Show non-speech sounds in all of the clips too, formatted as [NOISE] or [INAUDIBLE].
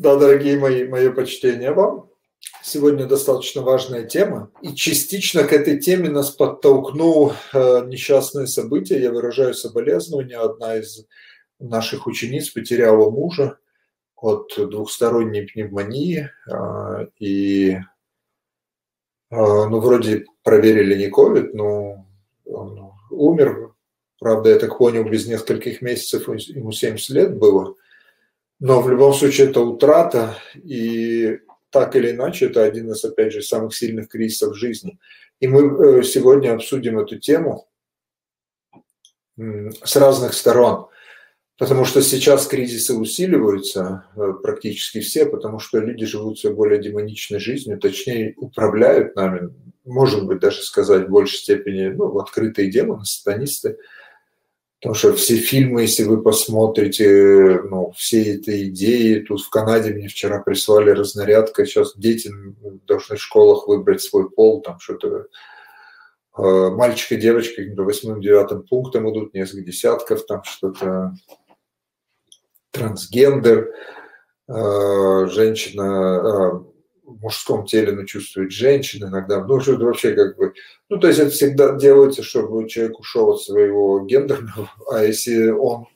Да, дорогие мои, мое почтение вам. Сегодня достаточно важная тема. И частично к этой теме нас подтолкнул э, несчастное событие. Я выражаю соболезнования. Одна из наших учениц потеряла мужа от двухсторонней пневмонии. Э, и, э, ну, вроде проверили не ковид, но он умер. Правда, я так понял, без нескольких месяцев ему 70 лет было – но в любом случае это утрата, и так или иначе это один из, опять же, самых сильных кризисов жизни. И мы э, сегодня обсудим эту тему с разных сторон, потому что сейчас кризисы усиливаются э, практически все, потому что люди живут все более демоничной жизнью, точнее управляют нами, может быть даже сказать в большей степени, ну, открытые демоны, сатанисты – Потому что все фильмы, если вы посмотрите, ну, все эти идеи, тут в Канаде мне вчера прислали разнарядка, сейчас дети должны в школах выбрать свой пол, там что-то э, мальчик и девочка до восьмым-девятым пунктам идут, несколько десятков, там что-то. Трансгендер, э, женщина, э, в мужском теле, но чувствует женщина иногда. Ну, что это вообще как бы... Ну, то есть это всегда делается, чтобы человек ушел от своего гендерного, [LAUGHS] а если он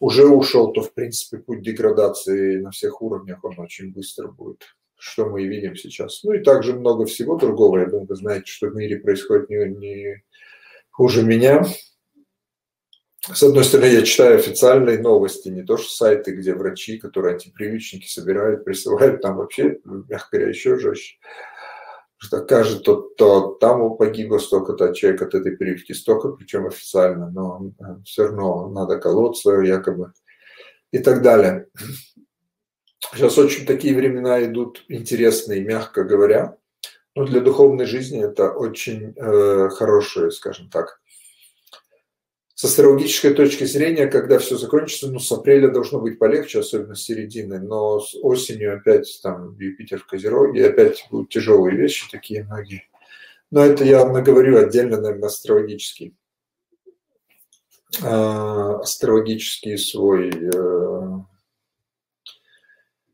уже ушел, то, в принципе, путь деградации на всех уровнях, он очень быстро будет, что мы и видим сейчас. Ну и также много всего другого. Я думаю, вы знаете, что в мире происходит не, не хуже меня с одной стороны, я читаю официальные новости, не то что сайты, где врачи, которые антипривычники собирают, присылают, там вообще, мягко говоря, еще жестче. Что кажется, то, то там погибло столько-то человек от этой прививки, столько, причем официально, но э, все равно надо колоть свое якобы и так далее. Сейчас очень такие времена идут интересные, мягко говоря. Но для духовной жизни это очень э, хорошее, скажем так, с астрологической точки зрения, когда все закончится, ну, с апреля должно быть полегче, особенно с середины, но с осенью опять там Юпитер в Козероге, опять будут тяжелые вещи такие многие. Но это я наговорю отдельно, наверное, астрологический. А, астрологический свой э,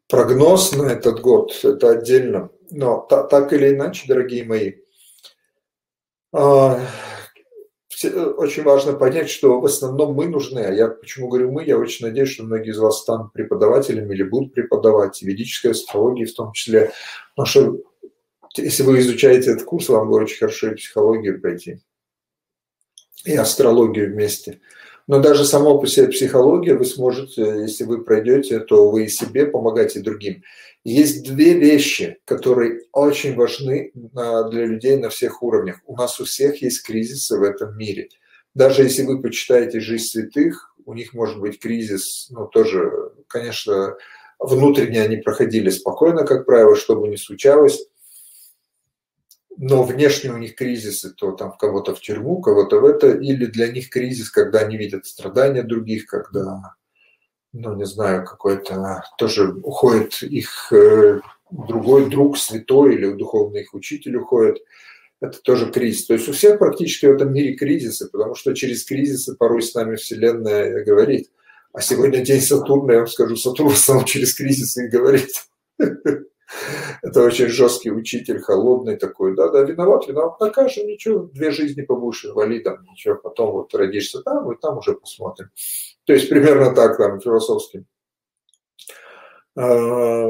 прогноз на этот год, это отдельно. Но так или иначе, дорогие мои, а, очень важно понять, что в основном мы нужны. А я почему говорю мы? Я очень надеюсь, что многие из вас станут преподавателями или будут преподавать, ведической астрологии в том числе. Потому что если вы изучаете этот курс, вам будет очень хорошо и психологию пройти, и астрологию вместе. Но даже само по себе психология вы сможете, если вы пройдете, то вы и себе помогаете другим. Есть две вещи, которые очень важны а, для людей на всех уровнях. У нас у всех есть кризисы в этом мире. Даже если вы почитаете «Жизнь святых», у них может быть кризис, ну, тоже, конечно, внутренне они проходили спокойно, как правило, что бы ни случалось, но внешне у них кризисы, то там кого-то в тюрьму, кого-то в это, или для них кризис, когда они видят страдания других, когда ну, не знаю, какой-то тоже уходит их э, другой друг, святой или духовный их учитель уходит, это тоже кризис. То есть у всех практически в этом мире кризисы, потому что через кризисы порой с нами Вселенная говорит. А сегодня день Сатурна, я вам скажу, Сатурн основном через кризисы и говорит. [LAUGHS] Это очень жесткий учитель, холодный такой. Да, да, виноват, виноват, накажем, ничего, две жизни побудешь инвалидом, ничего, потом вот родишься там, и там уже посмотрим. То есть примерно так там философски. А,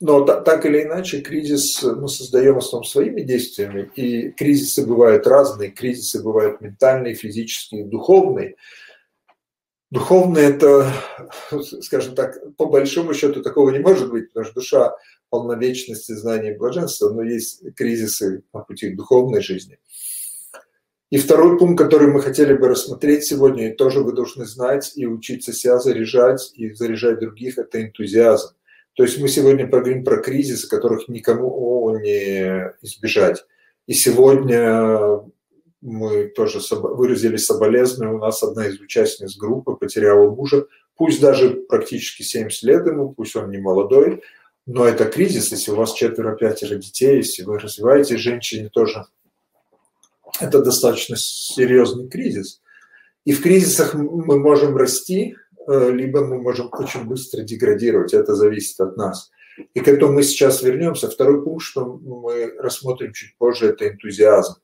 но так или иначе, кризис мы создаем в основном своими действиями, и кризисы бывают разные, кризисы бывают ментальные, физические, духовные. Духовные – это, скажем так, по большому счету такого не может быть, потому что душа полновечности, знания и блаженства, но есть кризисы на пути к духовной жизни. И второй пункт, который мы хотели бы рассмотреть сегодня, и тоже вы должны знать и учиться себя заряжать и заряжать других, это энтузиазм. То есть мы сегодня поговорим про кризисы, которых никому не избежать. И сегодня мы тоже выразили соболезнования. У нас одна из участниц группы потеряла мужа, пусть даже практически 70 лет ему, пусть он не молодой, но это кризис, если у вас четверо-пятеро детей, если вы развиваете женщине тоже, это достаточно серьезный кризис. И в кризисах мы можем расти, либо мы можем очень быстро деградировать. Это зависит от нас. И к этому мы сейчас вернемся. Второй пункт, что мы рассмотрим чуть позже, это энтузиазм.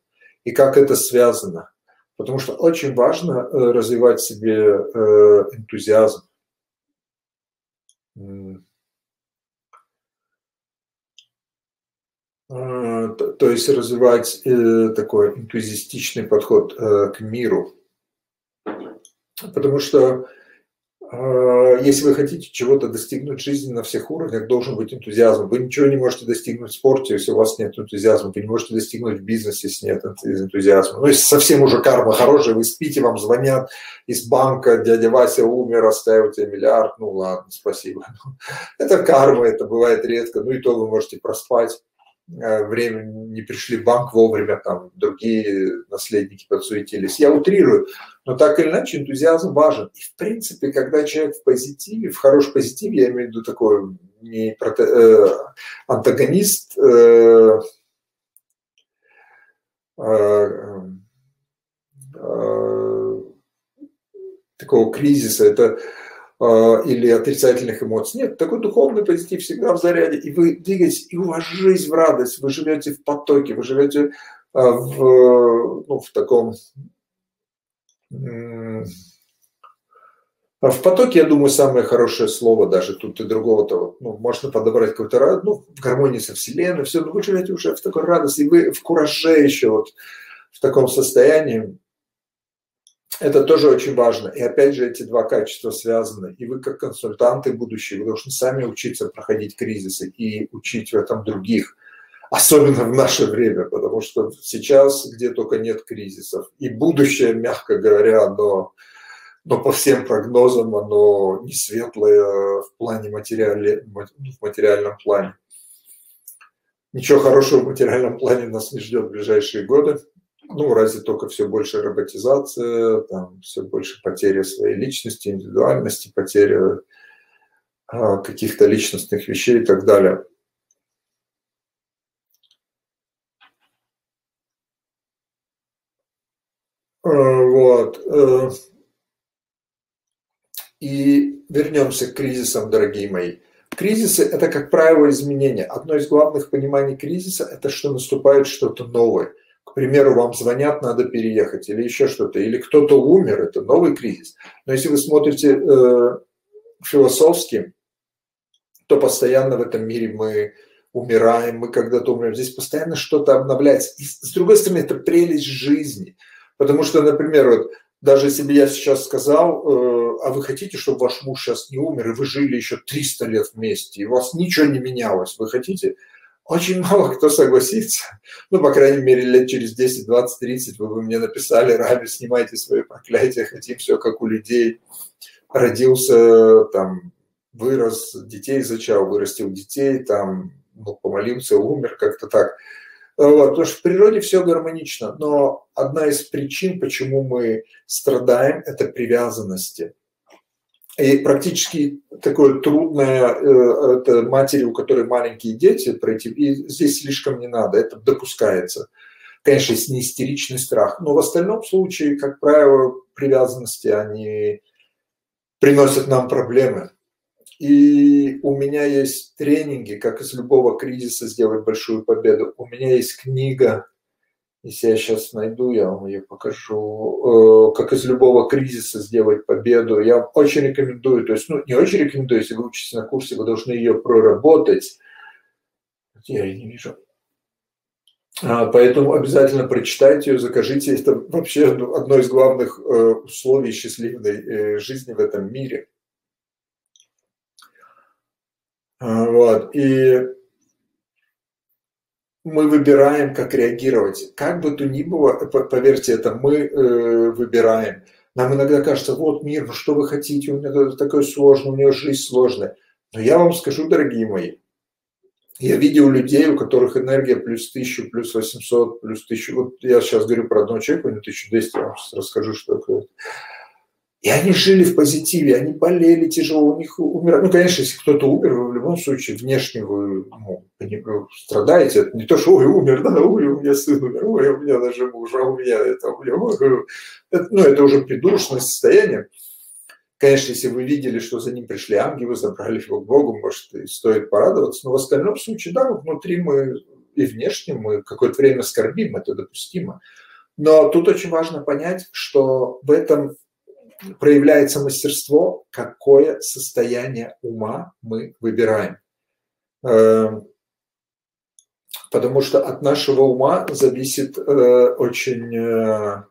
И как это связано. Потому что очень важно развивать в себе энтузиазм. А, то есть развивать э, такой энтузиастичный подход э, к миру. Потому что если вы хотите чего-то достигнуть в жизни на всех уровнях, должен быть энтузиазм. Вы ничего не можете достигнуть в спорте, если у вас нет энтузиазма. Вы не можете достигнуть в бизнесе, если нет энтузиазма. Ну, если совсем уже карма хорошая, вы спите, вам звонят из банка, дядя Вася умер, оставил тебе миллиард, ну ладно, спасибо. [LAUGHS] Это карма, это бывает редко, ну и то вы можете проспать. Э, время не пришли в банк вовремя, там другие наследники подсуетились. Я утрирую, но так или иначе энтузиазм важен. И в принципе, когда человек в позитиве, в хорошем позитиве, я имею в виду такой не прото, э, антагонист, э, э, э, такого кризиса, это или отрицательных эмоций. Нет, такой духовный позитив всегда в заряде, и вы двигаетесь, и у вас жизнь в радость, вы живете в потоке, вы живете а, в, ну, в таком... В потоке, я думаю, самое хорошее слово даже тут и другого-то. Ну, можно подобрать какой-то ну, в гармонии со Вселенной, все, но вы живете уже в такой радости, и вы в кураже еще вот в таком состоянии. Это тоже очень важно. И опять же, эти два качества связаны. И вы, как консультанты будущие, вы должны сами учиться проходить кризисы и учить в этом других. Особенно в наше время, потому что сейчас где только нет кризисов. И будущее, мягко говоря, оно, но по всем прогнозам, оно не светлое в плане материале, в материальном плане. Ничего хорошего в материальном плане нас не ждет в ближайшие годы ну, разве только все больше роботизация, там, все больше потеря своей личности, индивидуальности, потеря а, каких-то личностных вещей и так далее. А, вот. Э, и вернемся к кризисам, дорогие мои. Кризисы – это, как правило, изменения. Одно из главных пониманий кризиса – это что наступает что-то новое – к примеру, вам звонят, надо переехать, или еще что-то, или кто-то умер, это новый кризис. Но если вы смотрите э, философски, то постоянно в этом мире мы умираем, мы когда-то умрем. Здесь постоянно что-то обновляется. И с другой стороны, это прелесть жизни. Потому что, например, вот даже если бы я сейчас сказал, э, а вы хотите, чтобы ваш муж сейчас не умер, и вы жили еще 300 лет вместе, и у вас ничего не менялось, вы хотите? Очень мало кто согласится. Ну, по крайней мере, лет через 10, 20, 30 вы бы мне написали, Раби, снимайте свои проклятия, хотим все как у людей. Родился, там, вырос, детей зачал, вырастил детей, там, ну, помолился, умер, как-то так. Вот, потому что в природе все гармонично, но одна из причин, почему мы страдаем, это привязанности. И практически такое трудное, э, это матери, у которой маленькие дети, пройти, и здесь слишком не надо, это допускается. Конечно, есть не истеричный страх, но в остальном случае, как правило, привязанности, они приносят нам проблемы. И у меня есть тренинги, как из любого кризиса сделать большую победу. У меня есть книга если я сейчас найду, я вам ее покажу. Э, как из любого кризиса сделать победу. Я очень рекомендую. То есть, ну, не очень рекомендую, если вы учитесь на курсе, вы должны ее проработать. Я ее не вижу. А, поэтому обязательно прочитайте ее, закажите. Это вообще одно из главных э, условий счастливой э, жизни в этом мире. А, вот. И мы выбираем, как реагировать. Как бы то ни было, поверьте, это мы э, выбираем. Нам иногда кажется, вот мир, ну что вы хотите, у меня такое сложное, у него жизнь сложная. Но я вам скажу, дорогие мои, я видел людей, у которых энергия плюс 1000, плюс 800, плюс 1000. Вот я сейчас говорю про одного человека, у него 1200, я вам расскажу, что такое. И они жили в позитиве, они болели тяжело, у них умирали. Ну, конечно, если кто-то умер, в любом случае внешне вы ну, страдаете. Это не то, что ой, умер, да, ой, у меня сын умер, ой, у меня даже муж, а у меня это, у меня, это, ну, это уже придушенное состояние. Конечно, если вы видели, что за ним пришли ангелы, забрали его к Богу, может, и стоит порадоваться, но в остальном случае, да, внутри мы и внешне мы какое-то время скорбим, это допустимо. Но тут очень важно понять, что в этом проявляется мастерство, какое состояние ума мы выбираем. Эм, потому что от нашего ума зависит э, очень, э,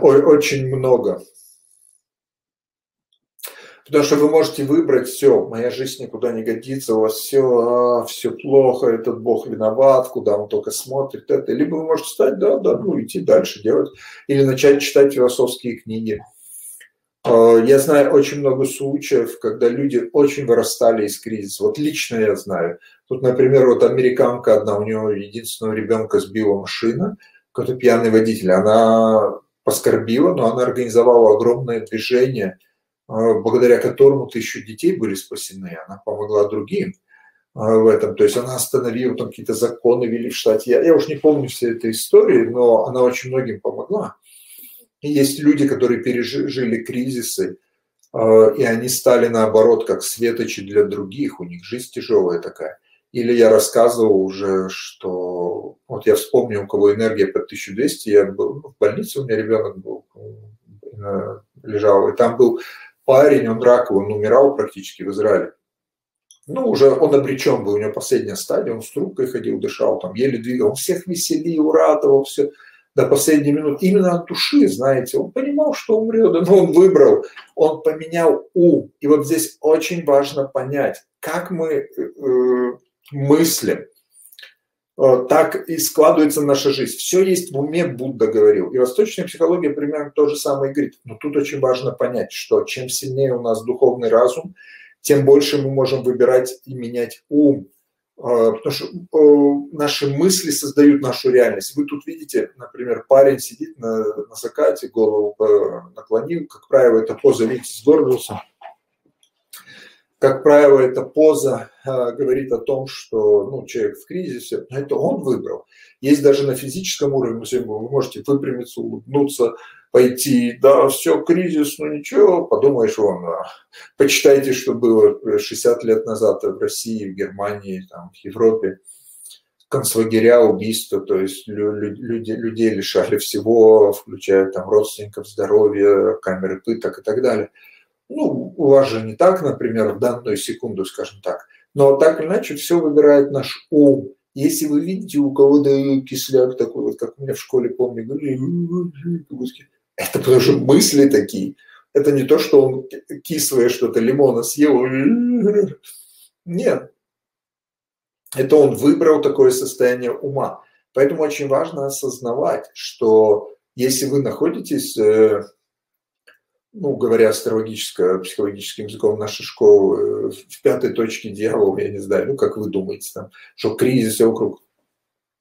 очень много. Потому что вы можете выбрать все, моя жизнь никуда не годится, у вас все, а, все плохо, этот Бог виноват, куда он только смотрит, это. Либо вы можете стать, да, да, ну, идти дальше делать. Или начать читать философские книги. А, я знаю очень много случаев, когда люди очень вырастали из кризиса. Вот лично я знаю. Тут, например, вот американка одна, у нее единственного ребенка сбила машина, какой-то пьяный водитель. Она поскорбила, но она организовала огромное движение – благодаря которому тысячу детей были спасены. Она помогла другим а, в этом. То есть она остановила, там какие-то законы ввели в штате. Я, я уж не помню все этой истории, но она очень многим помогла. И есть люди, которые пережили кризисы, а, и они стали наоборот как светочи для других, у них жизнь тяжелая такая. Или я рассказывал уже, что вот я вспомнил, у кого энергия под 1200, я был в больнице, у меня ребенок был, э, лежал, и там был парень, он раковый, он умирал практически в Израиле. Ну, уже он обречен был, у него последняя стадия, он с трубкой ходил, дышал, там еле двигал, он всех веселил, радовал, все до последней минуты. Именно от души, знаете, он понимал, что умрет, но он выбрал, он поменял ум. И вот здесь очень важно понять, как мы э, э мыслим, так и складывается наша жизнь. Все есть в уме, Будда говорил. И восточная психология примерно то же самое говорит. Но тут очень важно понять, что чем сильнее у нас духовный разум, тем больше мы можем выбирать и менять ум. Э, потому что э, наши мысли создают нашу реальность. Вы тут видите, например, парень сидит на, на закате, голову наклонил, как правило, это поза, видите, сгорбился как правило, эта поза э, говорит о том, что ну, человек в кризисе, но это он выбрал. Есть даже на физическом уровне, вы можете выпрямиться, улыбнуться, пойти, да, все, кризис, ну ничего, подумаешь, вон, а, почитайте, что было 60 лет назад в России, в Германии, там, в Европе, концлагеря, убийства, то есть люди, людей лишали всего, включая там родственников, здоровья, камеры пыток и так далее – ну, у вас же не так, например, в данную секунду, скажем так. Но так или иначе все выбирает наш ум. Если вы видите у кого-то кисляк такой, вот как у меня в школе, помню, говорили, это потому что мысли такие. Это не то, что он кислое что-то, лимона съел. Нет. Это он выбрал такое состояние ума. Поэтому очень важно осознавать, что если вы находитесь э, ну, говоря астрологическо-психологическим языком нашей школы, э, в пятой точке дьявола, я не знаю, ну, как вы думаете, там, что кризис вокруг.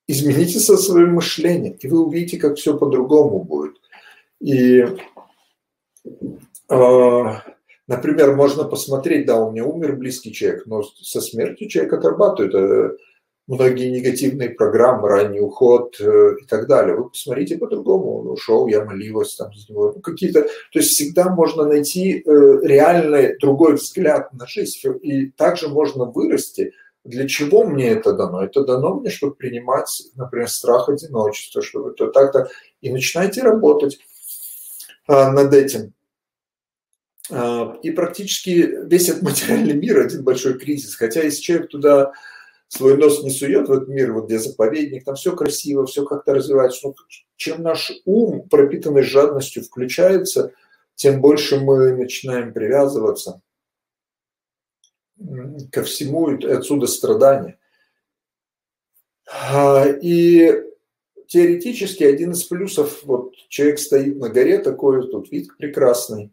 Измените со своим мышлением, и вы увидите, как все по-другому будет. И, э, например, можно посмотреть, да, у меня умер близкий человек, но со смертью человек отрабатывает э, многие негативные программы, ранний уход э, и так далее. Вы посмотрите по-другому, он ушел, я молилась там за него. Ну, какие-то, то есть всегда можно найти э, реальный другой взгляд на жизнь. И также можно вырасти. Для чего мне это дано? Это дано мне, чтобы принимать, например, страх одиночества, чтобы это так-то. И начинайте работать а, над этим. А, и практически весь этот материальный мир один большой кризис. Хотя если человек туда свой нос не сует в этот мир, вот где заповедник, там все красиво, все как-то развивается. Но чем наш ум, пропитанный жадностью, включается, тем больше мы начинаем привязываться ко всему, и отсюда страдания. А, и теоретически один из плюсов, вот человек стоит на горе такой, тут вид прекрасный.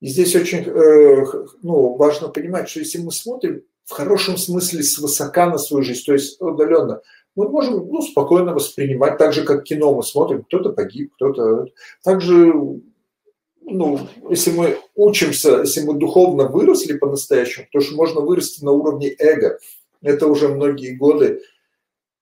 И здесь очень э, ну, важно понимать, что если мы смотрим в хорошем смысле свысока на свою жизнь, то есть удаленно, мы можем ну, спокойно воспринимать, так же, как кино мы смотрим, кто-то погиб, кто-то... Также, ну, если мы учимся, если мы духовно выросли по-настоящему, то что можно вырасти на уровне эго. Это уже многие годы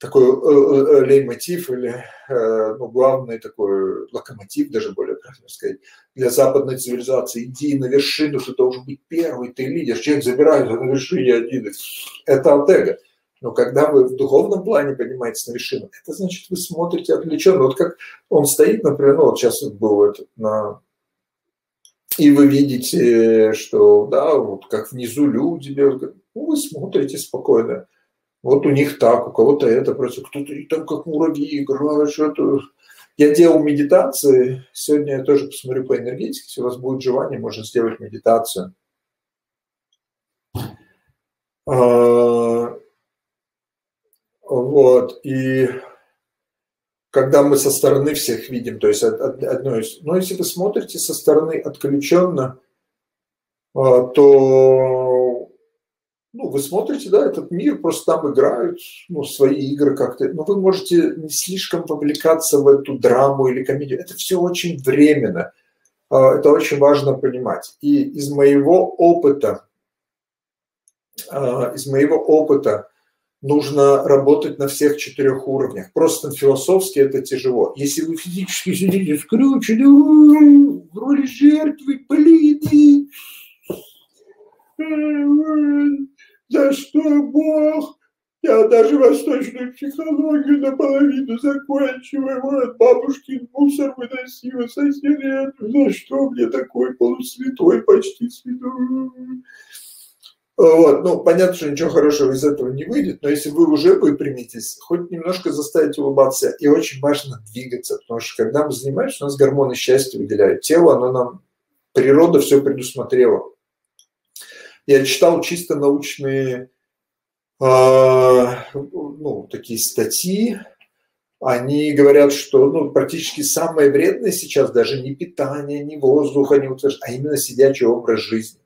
такой э, леймотив или ну, главный такой локомотив, даже более правильно сказать, для западной цивилизации. Иди на вершину, ты должен быть первый, ты лидер. Человек забирает на вершине один. Это алтега. Но когда вы в духовном плане поднимаетесь на вершину, это значит, вы смотрите отвлеченно. Вот как он стоит, например, ну вот сейчас был этот на и вы видите, что, да, вот как внизу люди ну, вы смотрите спокойно. Вот у них так, у кого-то это, просто кто-то там как муравьи играют, что-то. Я делал медитации, сегодня я тоже посмотрю по энергетике, если у вас будет желание, можно сделать медитацию. А, вот, и когда мы со стороны всех видим, то есть одно из... Но если вы смотрите со стороны отключенно, а, то ну, вы смотрите, да, этот мир, просто там играют ну, свои игры как-то. Но вы можете не слишком вовлекаться в эту драму или комедию. Это все очень временно. А, это очень важно понимать. И из моего опыта, а, из моего опыта, нужно работать на всех четырех уровнях. Просто философски это тяжело. Если вы физически сидите скрючены, в роли жертвы, политики, за Бог? Я даже восточную психологию наполовину закончила. Вот бабушкин мусор выносила соседи. За что мне такой полусвятой, почти святой? Вот. Ну, понятно, что ничего хорошего из этого не выйдет, но если вы уже выпрямитесь, хоть немножко заставить улыбаться, и очень важно двигаться, потому что когда мы занимаемся, у нас гормоны счастья выделяют. Тело, оно нам, природа все предусмотрела. Я читал чисто научные, э, ну, такие статьи, они говорят, что ну, практически самое вредное сейчас даже не питание, не воздух, они а именно сидячий образ жизни.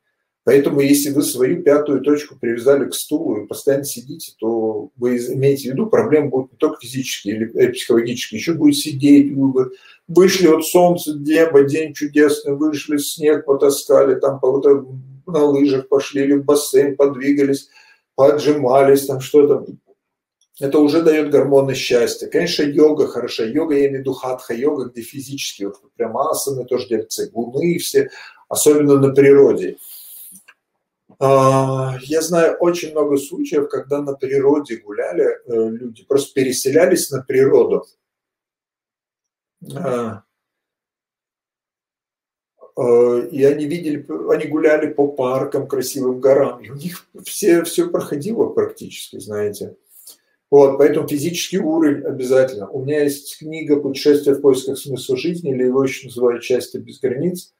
Поэтому, если вы свою пятую точку привязали к стулу и постоянно сидите, то вы имеете в виду, проблемы будут не только физические или психологические, еще будет сидеть, вы вышли от солнца, небо, день чудесный, вышли, снег потаскали, там кого-то на лыжах пошли или в бассейн, подвигались, поджимались, там что-то. Это уже дает гормоны счастья. Конечно, йога хороша. Йога, я имею в виду хатха-йога, где физически, вот прям асаны тоже делятся, гуны все, особенно на природе. А, я знаю очень много случаев, когда на природе гуляли э, люди, просто переселялись на природу. А, э, и они видели, они гуляли по паркам, красивым горам, и у них все, все проходило практически, знаете. Вот, поэтому физический уровень обязательно. У меня есть книга «Путешествие в поисках смысла жизни», или его еще называют «Счастье без границ».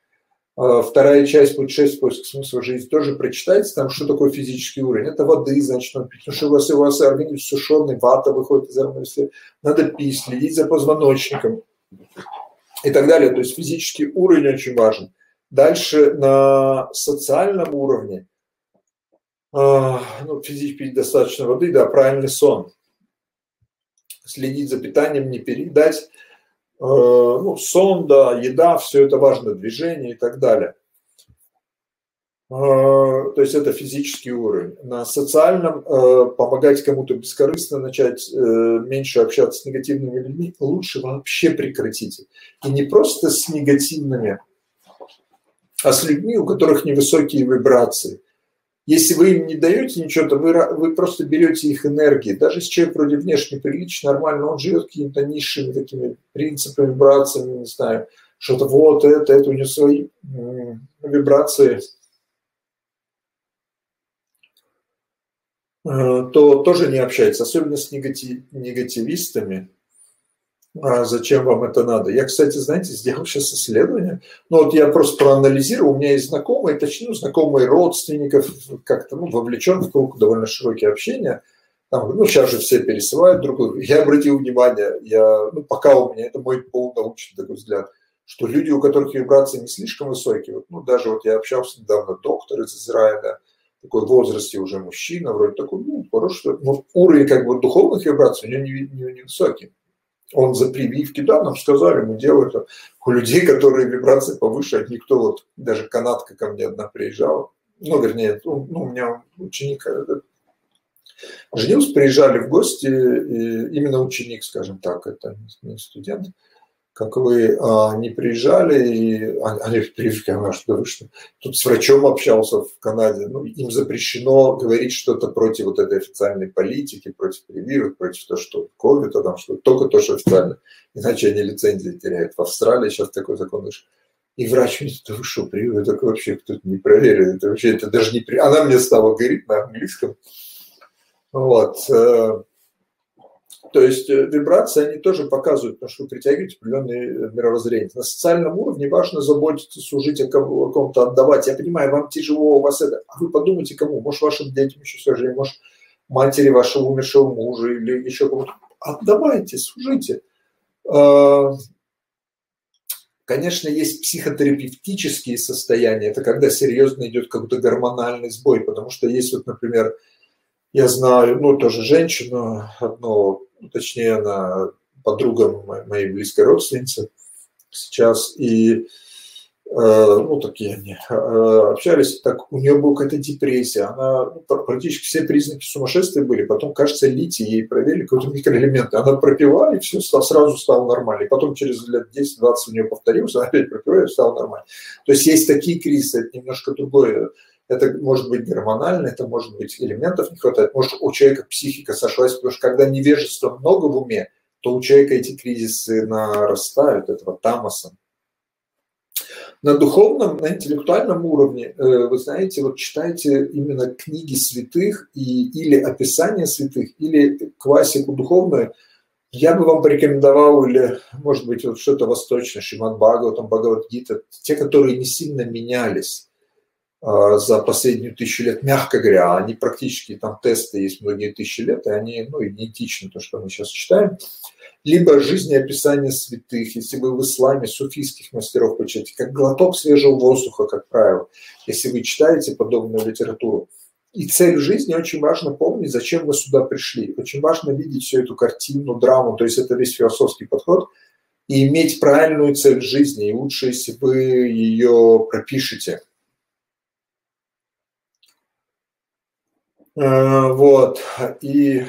А, вторая часть «Путешествие в поисках смысла жизни» тоже прочитайте, там что такое физический уровень. Это воды, значит, надо пить, потому что у вас, у вас организм сушеный, вата выходит из организма, надо пить, следить за позвоночником и так далее. То есть физический уровень очень важен. Дальше на социальном уровне, а, ну, физически пить достаточно воды, да, правильный сон. Следить за питанием, не передать Э, ну, сон, да, еда, все это важно, движение и так далее. Э, то есть это физический уровень. На социальном э, помогать кому-то бескорыстно, начать меньше общаться с негативными людьми, лучше вообще прекратите. И не просто с негативными, а с людьми, у которых невысокие вибрации. Если вы им не даете ничего, то вы, вы просто берете их энергии. Даже если человек вроде внешне прилично, нормально, он живет какими-то низшими такими принципами, вибрациями, не знаю, что-то вот это, это у него свои вибрации, то тоже не общается, особенно с негатив, негативистами а зачем вам это надо. Я, кстати, знаете, сделал сейчас исследование. Ну, вот я просто проанализировал, у меня есть знакомые, точнее, ну, знакомые родственников, как-то ну, вовлечен в круг довольно широкие общения. Там, ну, сейчас же все пересылают друг друга. Я обратил внимание, я, ну, пока у меня, это мой полунаучный такой взгляд, что люди, у которых вибрации не слишком высокие, вот, ну, даже вот я общался недавно, доктор из Израиля, такой в возрасте уже мужчина, вроде такой, ну, хороший, но уровень как бы духовных вибраций у него не, не, не он за прививки, да, нам сказали, мы делаем это. У людей, которые вибрации повыше, никто вот, даже канатка ко мне одна приезжала, ну, вернее, ну, ну у меня ученик, э, женился, приезжали в гости, именно ученик, скажем так, это не студент, как вы, а, они приезжали, и они приехали, она что вы тут с врачом общался в Канаде, ну, им запрещено говорить что-то против вот этой официальной политики, против прививок, против того, что ковида, там что только то, что официально, иначе они лицензии теряют. В Австралии сейчас такой закон вышел. И врач мне, да вы что, прививка, так вообще кто-то не проверил, это вообще, это даже не... При... Она мне стала говорить на английском, вот, э, то есть э, вибрации, они тоже показывают, потому что вы притягиваете определенные э, мировоззрения. На социальном уровне важно заботиться, служить о ком-то, отдавать. Я понимаю, вам тяжело, у вас это. А вы подумайте, кому? Может, вашим детям еще сложнее, может, матери вашего умершего мужа или еще кому-то. Отдавайте, служите. А, конечно, есть психотерапевтические состояния. Это когда серьезно идет какой-то гормональный сбой, потому что есть вот, например, я знаю, ну, тоже женщину, одну ну, точнее, она подруга моей близкой родственницы сейчас, и э, ну, такие они э, общались, так у нее была какая-то депрессия, она ну, практически все признаки сумасшествия были, потом, кажется, литий ей проверили какой-то микроэлемент, она пропила, и все сразу стало нормально, и потом через лет 10-20 у нее повторился, она опять пропила, и стало нормально. То есть есть такие кризисы, это немножко другое это может быть гормонально, это может быть элементов не хватает, может у человека психика сошлась, потому что когда невежества много в уме, то у человека эти кризисы нарастают, этого тамаса. На духовном, на интеллектуальном уровне, э, вы знаете, вот читайте именно книги святых и, или описания святых, или классику духовную, я бы вам порекомендовал, или, может быть, вот что-то восточное, Шиман Бхагаватам, Бхагавадгита, те, которые не сильно менялись за последнюю тысячу лет, мягко говоря, они практически, там тесты есть многие тысячи лет, и они ну, идентичны, то, что мы сейчас читаем. Либо жизнеописание святых, если вы в исламе суфийских мастеров почитаете, как глоток свежего воздуха, как правило, если вы читаете подобную литературу. И цель жизни очень важно помнить, зачем вы сюда пришли. Очень важно видеть всю эту картину, драму, то есть это весь философский подход, и иметь правильную цель жизни. И лучше, если вы ее пропишете – вот, и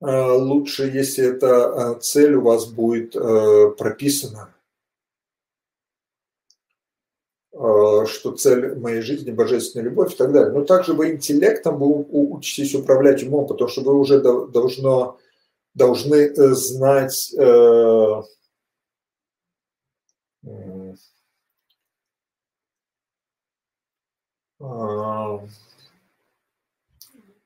э, лучше, если эта э, цель у вас будет прописана, что цель моей жизни – божественная любовь и так далее. Но также вы интеллектом вы учитесь управлять умом, потому что вы уже должно, должны знать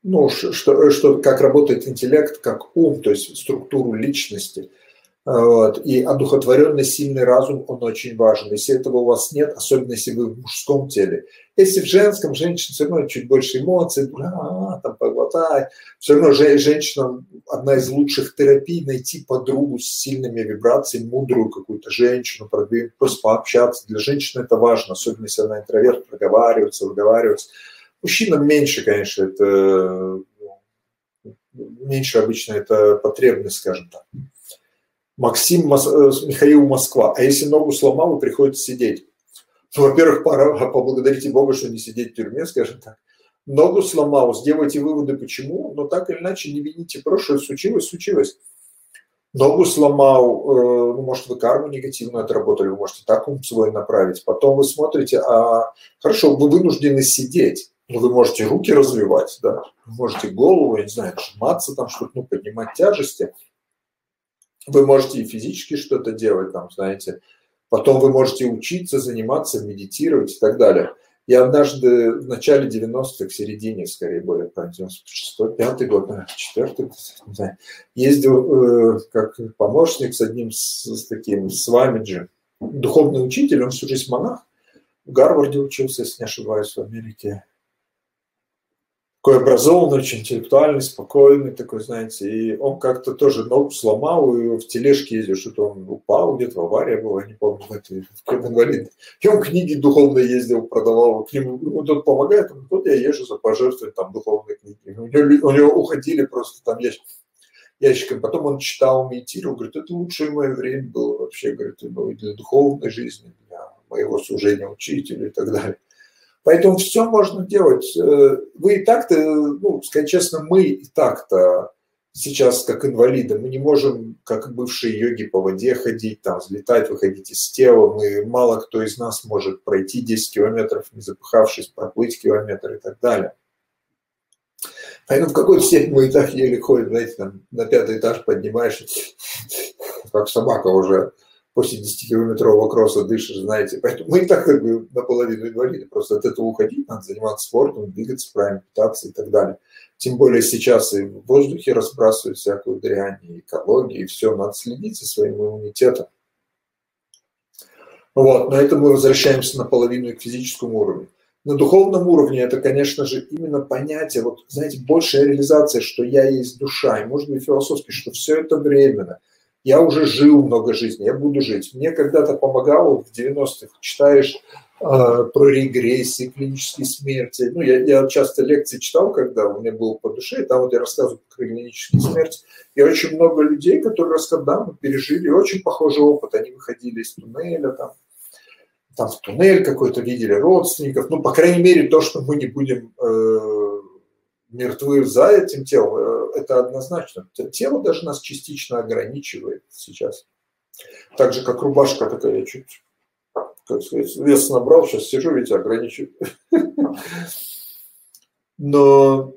ну, что, что, как работает интеллект, как ум, то есть структуру личности. Вот. И одухотворенный сильный разум, он очень важен. Если этого у вас нет, особенно если вы в мужском теле. Если в женском, женщина все равно чуть больше эмоций, а, там поглотай. Все равно женщина одна из лучших терапий найти подругу с сильными вибрациями, мудрую какую-то женщину, продвинуть, просто пообщаться. Для женщины это важно, особенно если она интроверт, проговариваться, выговариваться. Мужчинам меньше, конечно, это ну, меньше обычно это потребность, скажем так. Максим Мос... Э, Михаил Москва. А если ногу сломал, приходится сидеть. Ну, во-первых, пора [LAUGHS] поблагодарите Бога, что не сидеть в тюрьме, скажем так. Ногу сломал, сделайте выводы, почему, но так или иначе не вините прошлое, случилось, случилось. Ногу сломал, э, ну, может, вы карму негативную отработали, вы можете так ум свой направить. Потом вы смотрите, а хорошо, вы вынуждены сидеть, но вы можете руки развивать, да, вы можете голову, я не знаю, сжиматься там, что-то, ну, поднимать тяжести – вы можете и физически что-то делать, там, знаете, потом вы можете учиться, заниматься, медитировать и так далее. Я однажды в начале 90-х, в середине, скорее более, 96 5 год, наверное, 4 не знаю, ездил э, как помощник с одним, с, с таким Свамиджи, духовный учитель, он всю жизнь монах, в Гарварде учился, если не ошибаюсь, в Америке такой образованный, очень интеллектуальный, спокойный такой, знаете, и он как-то тоже ногу сломал, и в тележке ездил, что-то он упал, где-то авария была, не помню, это инвалид. И он книги духовные ездил, продавал, к нему ну, тот помогает, он, вот я езжу за пожертвовать там духовные книги. У него, у него уходили просто там, я ящиками. Потом он читал, медитировал, говорит, это лучшее мое время было вообще, говорит, для духовной жизни, для моего служения учителю и так далее. Поэтому все можно делать. Э, вы и так-то, ну, сказать честно, мы и так-то сейчас как инвалиды, мы не можем, как бывшие йоги, по воде ходить, там, взлетать, выходить из тела. Мы, мало кто из нас может пройти 10 километров, не запыхавшись, проплыть километр и так далее. Поэтому в какой-то степени мы и так еле ходим, знаете, там, на пятый этаж поднимаешься, [LAUGHS] как собака уже после 10-километрового кросса дышишь, знаете. Поэтому мы и так как бы наполовину инвалиды. Просто от этого уходить надо, заниматься спортом, двигаться правильно, питаться и так далее. Тем более сейчас и в воздухе разбрасывают всякую дрянь, и экологию, и все. Надо следить за своим иммунитетом. Вот, на этом мы возвращаемся наполовину к физическому уровню. На духовном уровне это, конечно же, именно понятие, вот, знаете, большая реализация, что я есть душа, и, может быть, философски, что все это временно – я уже жил много жизней, я буду жить. Мне когда-то помогало в 90-х, читаешь э, про регрессии, клинические смерти. Ну, я, я часто лекции читал, когда у меня было по душе, и там вот я рассказывал про клинические смерти. И очень много людей, которые рассказывают, да, пережили очень похожий опыт. Они выходили из туннеля, там, там в туннель какой-то видели родственников. Ну, по крайней мере, то, что мы не будем э, мертвы за этим телом, э, это однозначно. Тело даже нас частично ограничивает сейчас. Так же, как рубашка такая, чуть, как сказать, вес набрал, сейчас сижу, видите, ограничиваю. Но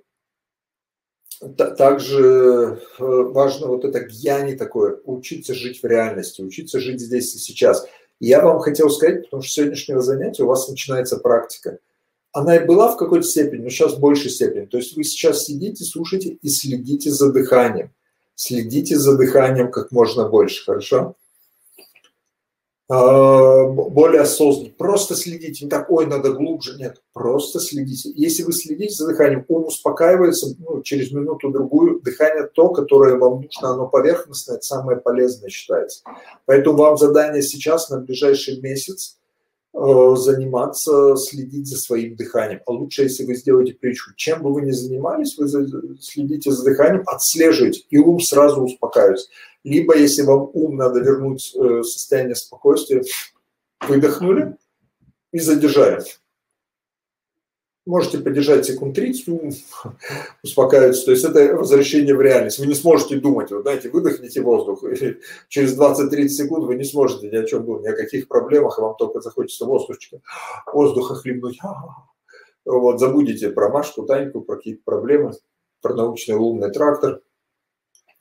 также э, важно вот это гьяни такое, учиться жить в реальности, учиться жить здесь и сейчас. Я вам хотел сказать, потому что с сегодняшнего занятия у вас начинается практика – она и была в какой-то степени, но сейчас в большей степени. То есть вы сейчас сидите, слушайте и следите за дыханием. Следите за дыханием как можно больше, хорошо? А, более осознанно. Просто следите. Не так, ой, надо глубже. Нет, просто следите. Если вы следите за дыханием, ум успокаивается, ну, через минуту-другую дыхание то, которое вам нужно, оно поверхностное, это самое полезное считается. Поэтому вам задание сейчас на ближайший месяц – заниматься, следить за своим дыханием. А лучше, если вы сделаете привычку, чем бы вы ни занимались, вы следите за дыханием, отслеживаете, и ум сразу успокаивается. Либо, если вам ум надо вернуть э, состояние спокойствия, выдохнули и задержали можете подержать секунд 30, ум [LAUGHS] успокаивается. То есть это возвращение в реальность. Вы не сможете думать, вы знаете, выдохните воздух, [LAUGHS] и через 20-30 секунд вы не сможете ни о чем думать, ни о каких проблемах, вам только захочется воздухчика, воздуха хлебнуть. [LAUGHS] Вот, забудете про Машку, Таньку, про какие-то проблемы, про научный лунный трактор.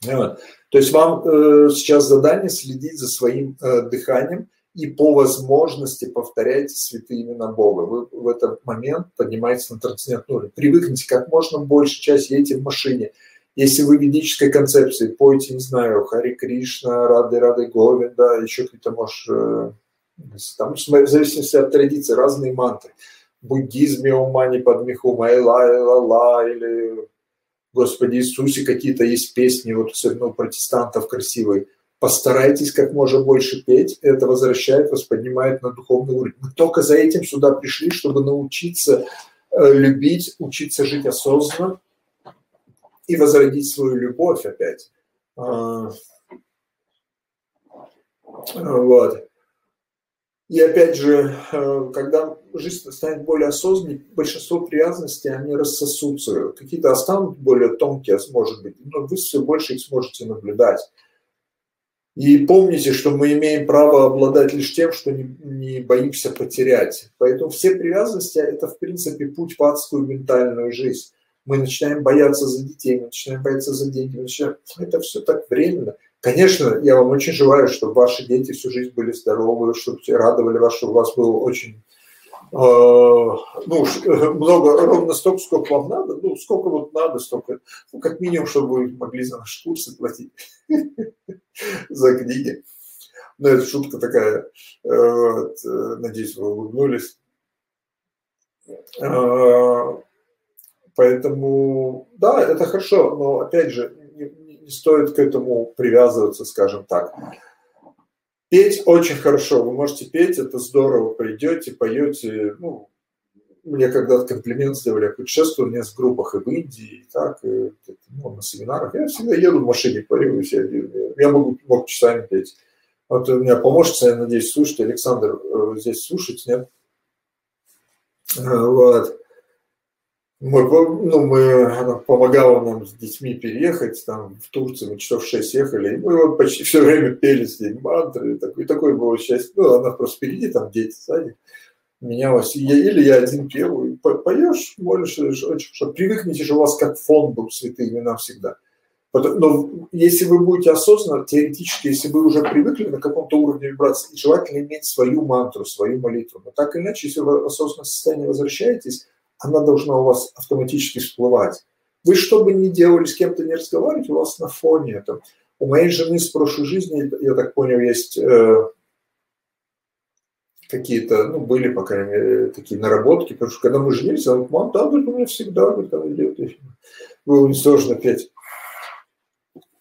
Вот. То есть вам э, сейчас задание следить за своим э, дыханием – и по возможности повторяйте святые имена Бога. Вы в этот момент поднимаетесь на трансцендентный уровень. Привыкните как можно больше часть, едете в машине. Если вы ведической концепции, пойте, не знаю, Хари Кришна, Рады Рады Говинда, еще какие-то, может, э, там, в зависимости от традиции, разные мантры. В буддизме Умани Падмиху, Майла, Ла, или Господи Иисусе какие-то есть песни, вот особенно у протестантов красивые – постарайтесь как можно больше петь, это возвращает вас, поднимает на духовный уровень. Мы только за этим сюда пришли, чтобы научиться э, любить, учиться жить осознанно и возродить свою любовь опять. А, вот. И опять же, э, когда жизнь станет более осознанной, большинство привязанностей, они рассосутся. Какие-то останут более тонкие, может быть, но вы все больше их сможете наблюдать. И помните, что мы имеем право обладать лишь тем, что не, не боимся потерять. Поэтому все привязанности – это, в принципе, путь в адскую ментальную жизнь. Мы начинаем бояться за детей, мы начинаем бояться за деньги, мы начинаем... это все так временно. Конечно, я вам очень желаю, чтобы ваши дети всю жизнь были здоровы, чтобы радовали вас, чтобы у вас было очень ну, много, ровно столько, сколько вам надо, ну, сколько вот надо, столько, ну, как минимум, чтобы вы могли за наши курсы платить, [LAUGHS] за книги. Ну, это шутка такая, э, вот, э, надеюсь, вы улыбнулись. Поэтому, да, это хорошо, но, опять же, не, не стоит к этому привязываться, скажем так. Петь очень хорошо, вы можете петь, это здорово, придете, поете, ну, мне когда-то комплимент сделали, я путешествую в группах и в Индии, и так, и, ну, на семинарах. Я всегда еду в машине, парируюсь, я, я могу, могу часами петь. Вот у меня помощница, я надеюсь, слушать. Александр э, здесь слушать, нет? Вот. Мы, ну, мы, она помогала нам с детьми переехать, там в Турцию мы часов шесть ехали, и мы вот почти все время пели с ней мантры, такое, такое было счастье. Ну, она просто впереди, там дети сзади менялось. Я, или я один пел, и поешь, молишься, хорошо. Привыкните же у вас как фон был святые имена всегда. Но если вы будете осознанно, теоретически, если вы уже привыкли на каком-то уровне вибрации, желательно иметь свою мантру, свою молитву. Но так или иначе, если вы в осознанное состояние возвращаетесь, она должна у вас автоматически всплывать. Вы что бы ни делали, с кем-то не разговаривать, у вас на фоне это. У моей жены с прошлой жизни, я так понял, есть э, какие-то, ну, были, по крайней мере, такие наработки, потому что когда мы женились, она говорит, да, говорит, у меня всегда, говорит, там идет, было несложно петь.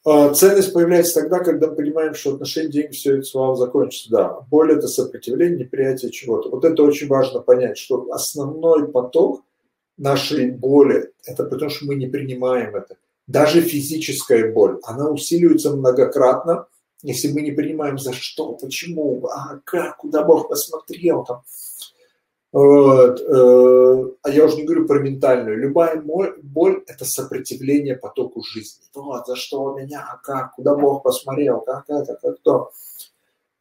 А ценность появляется тогда, когда мы понимаем, что отношения, деньги, все это слава закончится. Да, боль – это сопротивление, неприятие чего-то. Вот это очень важно понять, что основной поток нашей боли – это потому, что мы не принимаем это. Даже физическая боль, она усиливается многократно, если мы не понимаем, за что, почему, а как, куда Бог посмотрел там. Вот. Э, а я уже не говорю про ментальную. Любая боль – это сопротивление потоку жизни. Вот, за что меня, а как, куда Бог посмотрел, как это, как то.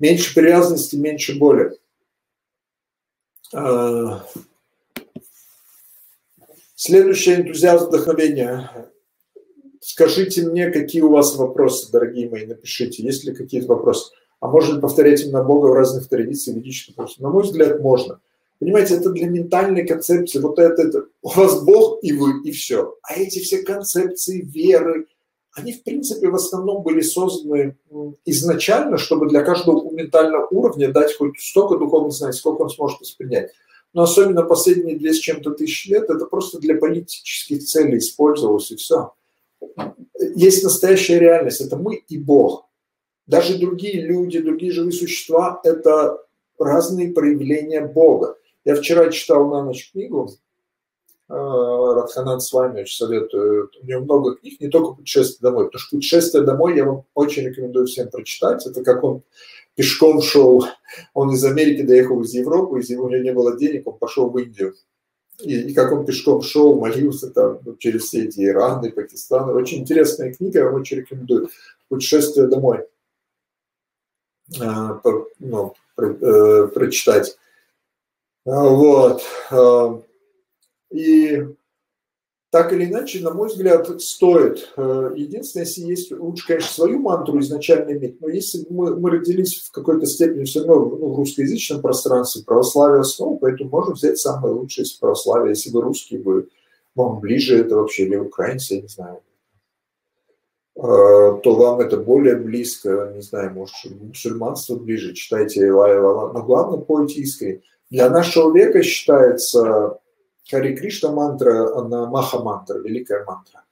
Меньше привязанности, меньше боли. Э, следующее энтузиазм вдохновения. Скажите мне, какие у вас вопросы, дорогие мои, напишите, есть ли какие-то вопросы. А можно повторять именно Бога в разных традициях ведических вопросов? На мой взгляд, можно. Понимаете, это для ментальной концепции. Вот это, это у вас Бог и вы, и все. А эти все концепции веры, они, в принципе, в основном были созданы изначально, чтобы для каждого ментального уровня дать хоть столько духовных знаний, сколько он сможет воспринять. Но особенно последние две с чем-то тысяч лет это просто для политических целей использовалось, и все есть настоящая реальность, это мы и Бог. Даже другие люди, другие живые существа – это разные проявления Бога. Я вчера читал на ночь книгу, э, Радханан с вами очень советую. У него много книг, не только «Путешествие домой», потому что «Путешествие домой» я вам очень рекомендую всем прочитать. Это как он пешком шел, он из Америки доехал из Европы, из него у него не было денег, он пошел в Индию и, и как он пешком шел, молился там ну, через все эти Ираны, Пакистаны. Очень интересная книга, я вам очень рекомендую. «Путешествие домой» а, ну, э, прочитать. А, вот. А, и так или иначе, на мой взгляд, стоит. Э, единственное, если есть, лучше, конечно, свою мантру изначально иметь, но если мы, мы родились в какой-то степени все равно ну, в русскоязычном пространстве, православие основа, поэтому можно взять самое лучшее из православия. Если вы русский, вы, вам ближе это вообще, или украинцы, я не знаю, э, то вам это более близко, не знаю, может, мусульманство ближе, читайте Илая но главное, пойте искренне. Для нашего века считается Хари Кришна мантра, она маха мантра, великая мантра.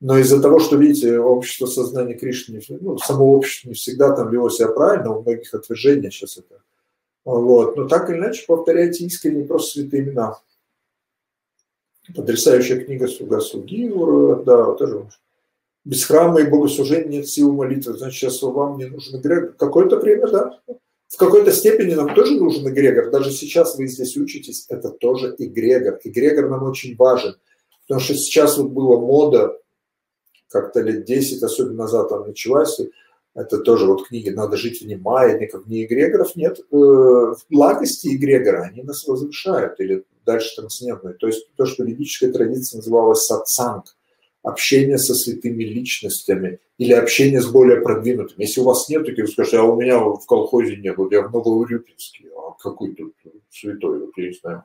Но из-за того, что, видите, общество сознания Кришны, ну, само общество не всегда там вело себя правильно, у многих отвержения сейчас это. Вот. Но так или иначе, повторяйте искренне просто святые имена. Потрясающая книга Суга Сугиура, да, тоже без храма и богослужения нет сил молитвы. Значит, сейчас вам не нужен грех. Какое-то время, да в какой-то степени нам тоже нужен эгрегор. Даже сейчас вы здесь учитесь, это тоже эгрегор. Эгрегор нам очень важен, потому что сейчас вот была мода, как-то лет 10, особенно назад там началась, это тоже вот книги «Надо жить вне маятников», вне эгрегоров нет. Э, благости эгрегора, они нас возвышают, или дальше трансцендентные. То есть то, что ведическая традиция называлась сатсанг – общение со святыми личностями или общение с более продвинутыми. Если у вас нет таких, скажите, а у меня в колхозе нет, вот я в Новоурюпинске, а какой тут святой, вот я не знаю.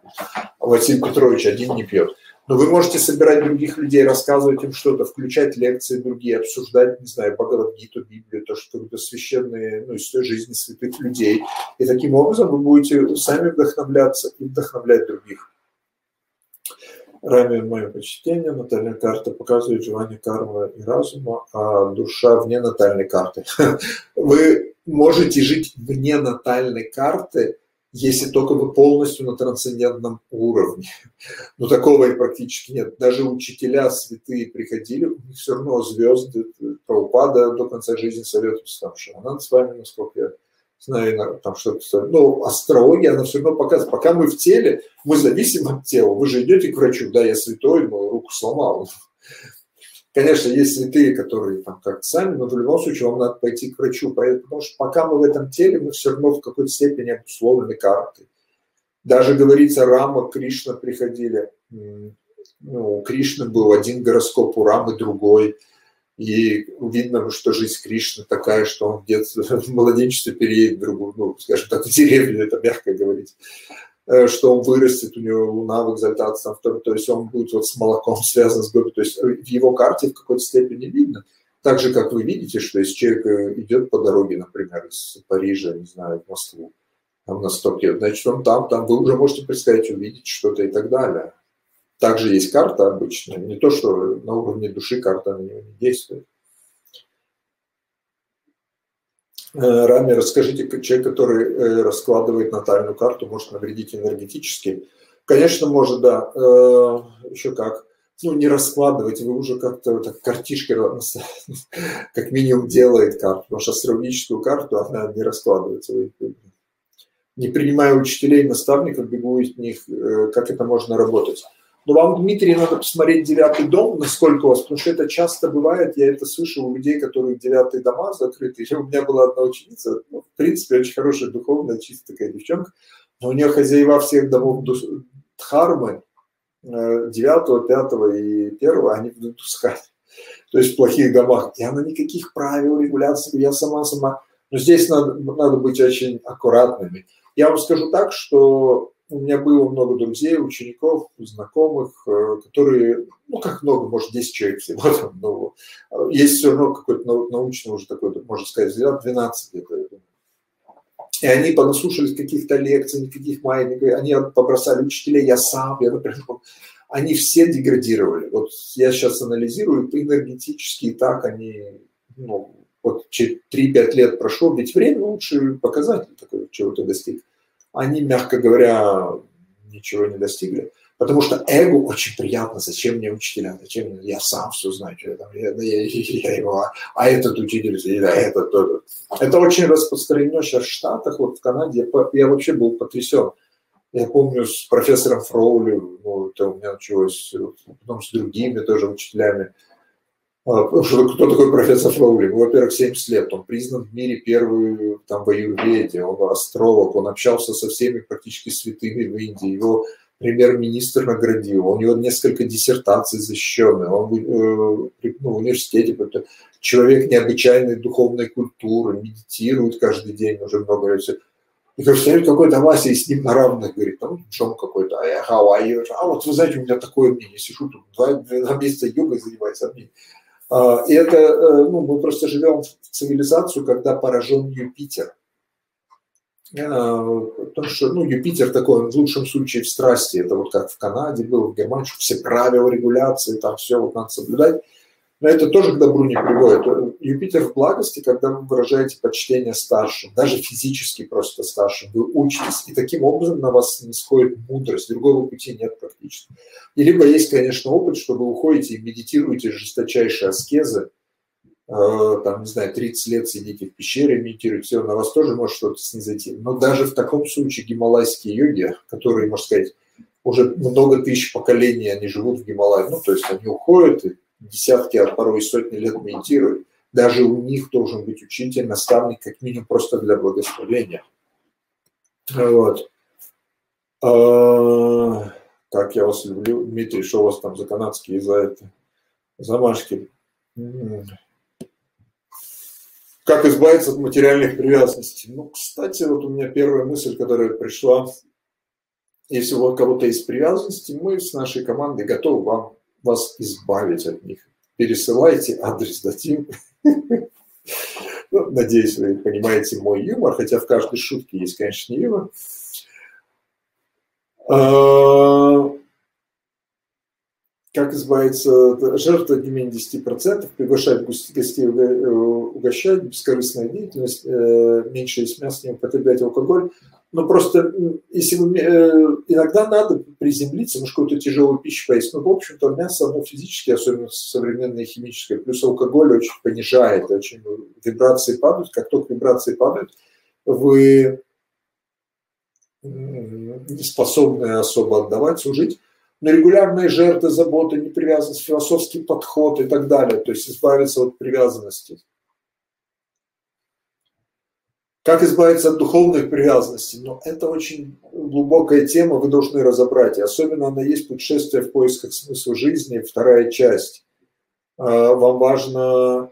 А Василий Петрович один не пьет. Но вы можете собирать других людей, рассказывать им что-то, включать лекции другие, обсуждать, не знаю, Бхагавадгиту, Библию, то, что это священные, ну, истории жизни святых людей. И таким образом вы будете сами вдохновляться и вдохновлять других. Раме мое почтение, натальная карта показывает желание кармы и разума, а душа вне натальной карты. [LAUGHS] Вы можете жить вне натальной карты, если только вы полностью на трансцендентном уровне. Но такого и практически нет. Даже учителя святые приходили, у них все равно звезды Прабхупада до конца жизни советуются там, она с вами, насколько я знаю, там что-то. Ну, астрология, она все равно показывает, пока мы в теле, мы зависим от тела. Вы же идете к врачу, да, я святой, но руку сломал. Конечно, есть святые, которые там как сами, но в любом случае вам надо пойти к врачу, потому что пока мы в этом теле, мы все равно в какой-то степени обусловлены картой. Даже говорится, Рама, Кришна приходили. Ну, у Кришны был один гороскоп, у Рамы другой. И видно, что жизнь Кришны такая, что он где-то [LAUGHS] в младенчестве переедет в другую, ну, скажем так, в деревню, это мягко говорить. Э, что он вырастет, у него луна в экзальтации, то есть он будет вот с молоком [LAUGHS] связан с Гоби, то есть э, в его карте в какой-то степени видно. Так же, как вы видите, что если человек э, идет по дороге, например, из Парижа, не знаю, в Москву, там на 100 лет, значит, он там, там вы уже можете представить, увидеть что-то и так далее. Также есть карта обычная, не то, что на уровне души карта на него не действует. Э, Рами, расскажите, человек, который э, раскладывает натальную карту, может навредить энергетически? Конечно, может, да. Э, Еще как. Ну, не раскладывать, вы уже как-то так картишки [LAUGHS] как минимум делает карту, потому что астрологическую карту она не раскладывается. Не принимая учителей, наставников, бегу из них, как это можно работать. Но вам, Дмитрий, надо посмотреть девятый дом, насколько у вас, потому что это часто бывает, я это слышал у людей, которые девятые дома закрыты. Еще у меня была одна ученица, ну, в принципе, очень хорошая духовная, чистая такая девчонка, но у нее хозяева всех домов Дхармы, э, девятого, пятого и первого, они в Дусхане, то есть в плохих домах. И она никаких правил, регуляций, я сама-сама. Но здесь надо, надо быть очень аккуратными. Я вам скажу так, что у меня было много друзей, учеников, знакомых, э, которые, ну как много, может 10 человек всего [LAUGHS] там, но есть все равно какой-то научный уже такой, можно сказать, взгляд, 12 где-то, и они понаслушались каких-то лекций, никаких маятников, они побросали учителей, я сам, я, например, [LAUGHS] они все деградировали. Вот я сейчас анализирую, энергетически и так они, ну, вот 3-5 лет прошло, ведь время лучший показатель такой, чего ты достиг они, мягко говоря, ничего не достигли. Потому что эго очень приятно. Зачем мне учителя? Зачем мне? Я сам все знаю. Что я, там, я, я, я его, а этот учитель, а этот, тот. Это очень распространено сейчас в Штатах, вот в Канаде. Я, я вообще был потрясен. Я помню с профессором Фроули, ну, это у меня началось, потом с другими тоже учителями. А, кто такой профессор Фроули? Ну, во-первых, 70 лет. Он признан в мире первый там, в аюрведе. Он астролог. Он общался со всеми практически святыми в Индии. Его премьер-министр наградил. У него несколько диссертаций защищенных. Он э, ну, в университете. Человек необычайной духовной культуры, медитирует каждый день уже много лет. И говорит, смотри, какой-то Вася, и с ним на равных, говорит, там Джон какой-то, а я, how are you? А вот вы знаете, у меня такое мнение, сижу тут, два, два месяца йогой занимаюсь, а мне и это, э, ну, мы просто живем в цивилизацию, когда поражен Юпитер. А, потому что, ну, Юпитер такой, в лучшем случае, в страсти. Это вот как в Канаде был, в Германии, все правила, регуляции, там все вот надо соблюдать. Но это тоже к добру не приводит. Юпитер в благости, когда вы выражаете почтение старшим, даже физически просто старшим, вы учитесь, и таким образом на вас не сходит мудрость, другого пути нет практически. И либо есть, конечно, опыт, что вы уходите и медитируете жесточайшие аскезы, э, там, не знаю, 30 лет сидите в пещере, медитируете, все, на вас тоже может что-то снизойти. Но даже в таком случае гималайские йоги, которые, можно сказать, уже много тысяч поколений они живут в Гималае, ну, то есть они уходят и десятки, а порой сотни лет медитируют, даже у них должен быть учитель, наставник, как минимум просто для благословения. Вот. А, как я вас люблю. Дмитрий, что у вас там за канадские, за это, замашки? Как избавиться от материальных привязанностей? Ну, кстати, вот у меня первая мысль, которая пришла, если у кого-то есть привязанности, мы с нашей командой готовы вам вас избавить от них. Пересылайте, адрес дадим. [LAUGHS] Ну, надеюсь, вы понимаете мой юмор, хотя в каждой шутке есть, конечно, юмор. А, как избавиться от жертвы не менее 10%, приглашать гостей угощать, бескорыстная деятельность, э, меньше есть мяса, не употреблять алкоголь. Но просто, если вы, э, иногда надо приземлиться, может, какую-то тяжелую пищу поесть. Но, в общем-то, мясо, оно физически, особенно современное химическое, плюс алкоголь очень понижает, очень вибрации падают. Как только вибрации падают, вы не способны особо отдавать, служить. Но регулярные жертвы, заботы, непривязанность, философский подход и так далее. То есть избавиться от привязанности. Как избавиться от духовных привязанностей? Ну, это очень глубокая тема, вы должны разобрать. И особенно она есть путешествие в поисках смысла жизни, вторая часть. А, вам важно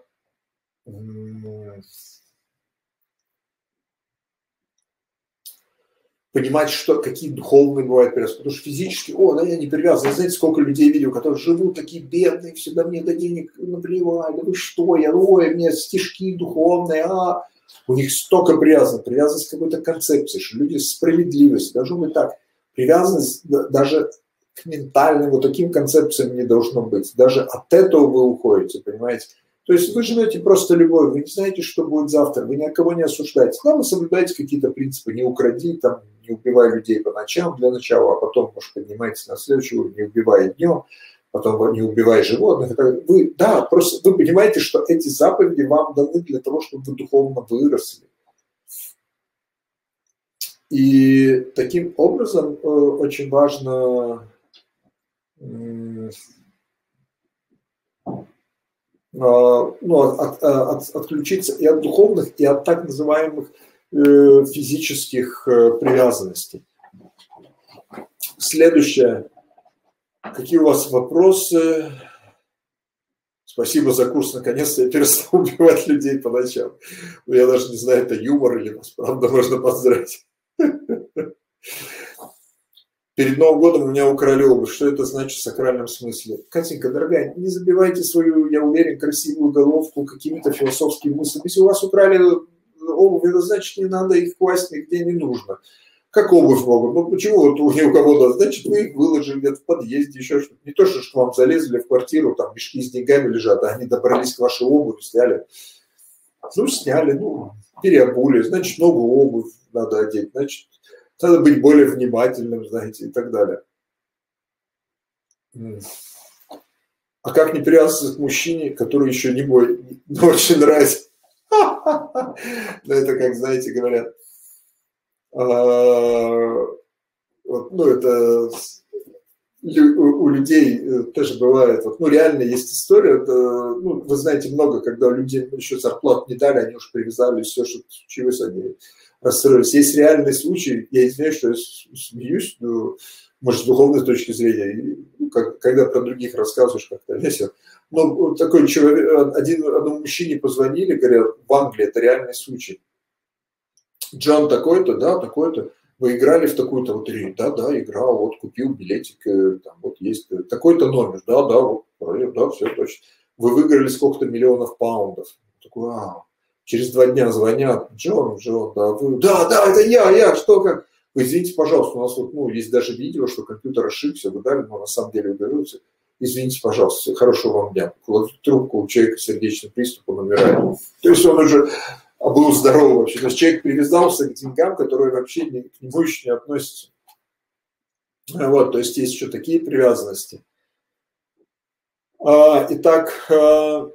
понимать, что, какие духовные бывают привязки. Потому что физически, о, да, я не привязан. Знаете, сколько людей видел, которые живут такие бедные, всегда мне до денег наплевать, да вы что, я, ой, у меня стишки духовные, а, у них столько привязанности, привязанность к какой-то концепции, что люди справедливость, должно быть так. Привязанность даже к ментальным вот таким концепциям не должно быть. Даже от этого вы уходите, понимаете? То есть вы живете просто любовь, вы не знаете, что будет завтра, вы ни кого не осуждаете. Да, вы соблюдаете какие-то принципы, не укради, там, не убивай людей по ночам для начала, а потом, может, поднимайтесь на следующий уровень, не убивай днем, потом не убивай животных. Вы, да, просто вы понимаете, что эти заповеди вам даны для того, чтобы вы духовно выросли. И таким образом э, очень важно а, ну, от, от, отключиться и от духовных, и от так называемых э, физических э, привязанностей. Следующее. Какие у вас вопросы? Спасибо за курс. Наконец-то я перестал [LAUGHS] убивать людей по ночам. Ну, я даже не знаю, это юмор или вас, правда, можно поздравить. Перед Новым годом у меня украли обувь. Что это значит в сакральном смысле? Катенька, дорогая, не забивайте свою, я уверен, красивую головку какими-то философскими мыслями. Если у вас украли обувь, это значит, не надо их класть нигде не нужно. Как обувь могут? Ну почему вот у, у кого-то, значит, вы их выложили где-то в подъезде, еще что-то. Не то, что, что вам залезли в квартиру, там мешки с деньгами лежат, а они добрались к вашей обуви, сняли. Ну, сняли, ну, переобули, значит, новую обувь надо одеть, значит, надо быть более внимательным, знаете, и так далее. А как не привязываться к мужчине, который еще не мой, но очень нравится? [LAUGHS] Ну, это как, знаете, говорят, а, ну, это у людей э, тоже бывает, вот, ну, реально есть история, это, ну, вы знаете много, когда людей еще зарплату не дали, они уже привязали все, что случилось, они расстроились. Есть реальный случай, я извиняюсь, что я смеюсь, но, может, с духовной точки зрения, ну, как, когда про других рассказываешь, как-то весело. Но такой человек, один, одному мужчине позвонили, говорят, в Англии, это реальный случай. Джон такой-то, да, такой-то, вы играли в такую-то лотерею, да, да, играл, вот купил билетик, э, там вот есть э, такой-то номер, да, да, вот, да, все точно. Вы выиграли сколько-то миллионов паундов. Такой, вау. Через два дня звонят, Джон, Джон, да, вы, да, да, это я, я, что, как? Вы извините, пожалуйста, у нас вот, ну, есть даже видео, что компьютер ошибся, вы дали, но на самом деле уберутся. Извините, пожалуйста, хорошего вам дня. Кладут трубку, у человека сердечный приступ, он умирает. То есть он уже был здоровый вообще. То есть человек привязался к деньгам, которые вообще не, к нему еще не относятся. Вот, то есть есть еще такие привязанности. А, итак, а,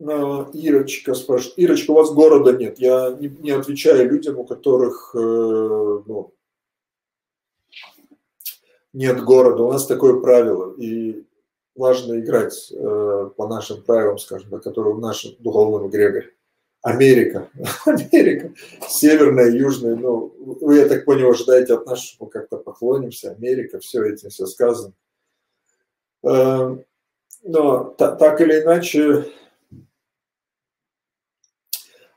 а, Ирочка спрашивает. Ирочка, у вас города нет. Я не, не отвечаю людям, у которых э, ну, нет города. У нас такое правило. И важно играть э, по нашим правилам, скажем, которые в нашем духовном эгрегоре. Америка, [LAUGHS] Америка, северная, южная, ну, вы, я так понял, ожидаете от нас, что мы как-то поклонимся, Америка, все этим все сказано. Эм, но так или иначе,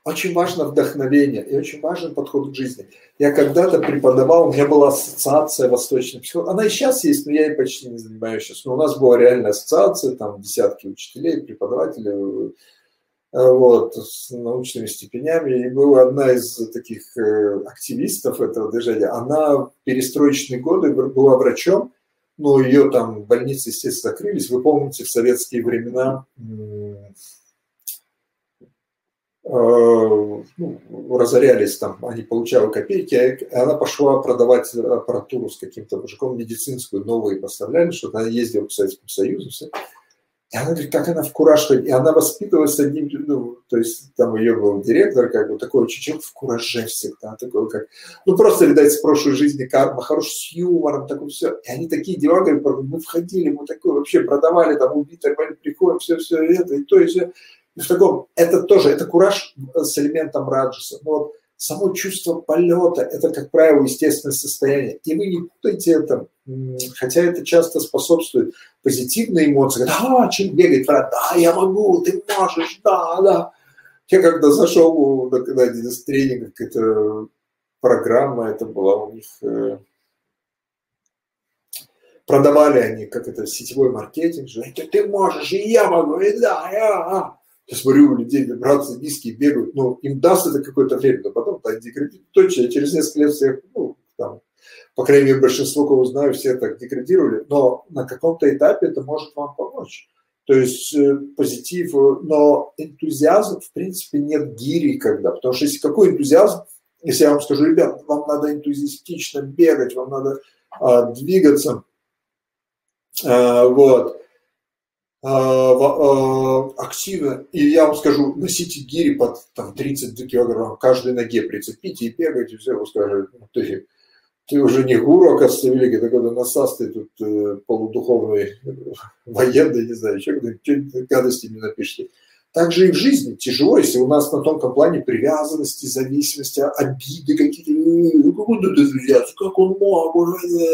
очень важно вдохновение и очень важен подход к жизни. Я когда-то преподавал, у меня была ассоциация восточной психологии. Она и сейчас есть, но я ей почти не занимаюсь сейчас. Но у нас была реальная ассоциация, там десятки учителей, преподавателей, вот, с научными степенями. И была одна из таких э, активистов этого движения. Она в перестроечные годы была врачом, но ее там больницы, естественно, закрылись. Вы помните, в советские времена ну, разорялись там, они получали копейки, а она пошла продавать аппаратуру с каким-то мужиком медицинскую, новые поставляли, что она ездила по Советскому Союзу, все. И она говорит, как она в кураж, и она воспитывалась одним, ну, то есть там ее был директор, как бы такой человек в кураже всегда, такой как, ну просто, видать, с прошлой жизни карма, хороший с юмором, такой все. И они такие дела, говорят, мы входили, мы такое вообще продавали, там убитые, приходим, все, все это, и то, и все. И в таком, это тоже, это кураж с элементом раджаса. Но вот само чувство полета – это, как правило, естественное состояние. И вы не путайте это, хотя это часто способствует позитивной эмоции. Да, чем бегать, да, я могу, ты можешь, да, да. Я когда зашел на, один из тренингов, это программа, это была у них, э, продавали они, как это, сетевой маркетинг, же, ты, ты можешь, и я могу, и да, я. Я смотрю, у людей вибрации низкие бегают, ну, им даст это какое-то время, но потом так деградирует. Через несколько лет всех, ну, там, по крайней мере, большинство, кого знаю, все так деградировали, но на каком-то этапе это может вам помочь. То есть э, позитив, э, но энтузиазм, в принципе, нет гири когда. Потому что если какой энтузиазм, если я вам скажу, ребят, вам надо энтузиастично бегать, вам надо а, двигаться, а, вот, активно, и я вам скажу, носите гири под там, 30 килограмм, каждой ноге прицепите и бегайте, все, вы скажете, ну, ты, ты уже не гуру, оказывается, великий, ты когда насас, ты тут э, полудуховный, военный, не знаю, человек, что-нибудь гадости не напишите. Также и в жизни тяжело, если у нас на тонком плане привязанности, зависимости, обиды какие-то. Ну, как он мог?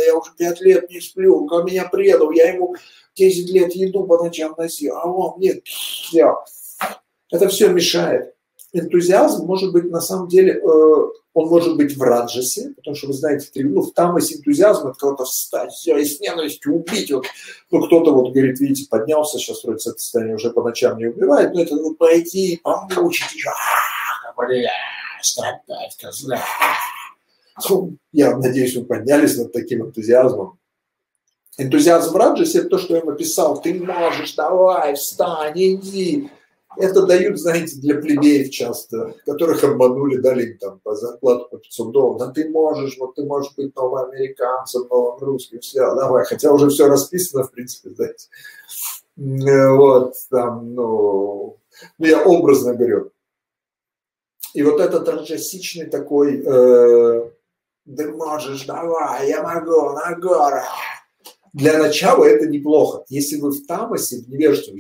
Я уже пять лет не сплю, он меня предал, я ему 10 лет еду по ночам носил, а он нет. Это все мешает. Энтузиазм может быть на самом деле, э, он может быть в раджасе, потому что вы знаете, ну, в тамасе энтузиазм от кого-то встать, все, и с ненавистью убить. Вот, ну, кто-то вот говорит, видите, поднялся, сейчас вроде это состояние уже по ночам не убивает, но это вот пойти, помучить, а, страдать, козла. Ну, я надеюсь, вы поднялись над таким энтузиазмом. Энтузиазм Раджаси – это то, что я ему писал. Ты можешь, давай, встань, иди. Это дают, знаете, для плебеев часто, которых обманули, дали им там по зарплату по 500 долларов. Да ты можешь, вот ты можешь быть новым американцем, новым русским, все, давай. Хотя уже все расписано, в принципе, знаете. Вот, там, ну, ну я образно говорю. И вот этот раджасичный такой, э, ты можешь, давай, я могу, на горах для начала это неплохо. Если вы в тамасе, в невежестве,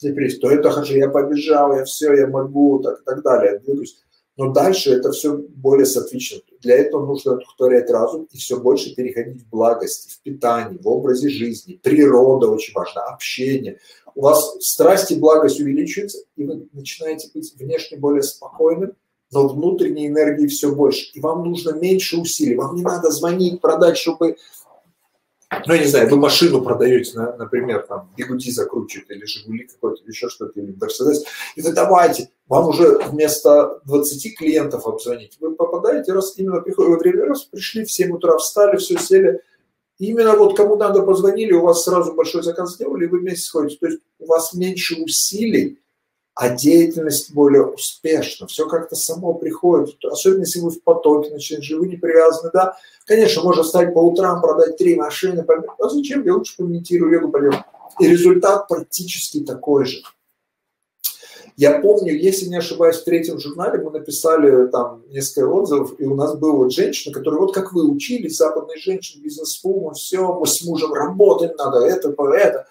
депрессии, то это хорошо, я побежал, я все, я могу, так и так далее, двигаюсь. Но дальше это все более сатвично. Для этого нужно повторять разум и все больше переходить в благости, в питании, в образе жизни. Природа очень важна, общение. У вас страсть и благость увеличиваются, и вы начинаете быть внешне более спокойным, но внутренней энергии все больше. И вам нужно меньше усилий. Вам не надо звонить, продать, чтобы ну, я не знаю, вы машину продаете, например, там, бигуди закручиваете, или Жигули какой-то, или еще что-то, или Мерседес, и вы давайте, вам уже вместо 20 клиентов обзвонить, вы попадаете, раз именно приходит время, раз пришли в 7 утра, встали, все сели, именно вот кому надо позвонили, у вас сразу большой заказ сделали, и вы вместе сходите. То есть у вас меньше усилий, а деятельность более успешна. Все как-то само приходит. Особенно если вы в потоке начинаете, вы не привязаны, да. Конечно, можно встать по утрам, продать три машины. А зачем? Я лучше помедитирую, легу пойдем. И результат практически такой же. Я помню, если не ошибаюсь, в третьем журнале мы написали там несколько отзывов, и у нас была вот женщина, которая вот как вы учились, западные женщины, бизнес-вумен, все, мы с мужем работаем, надо это, это.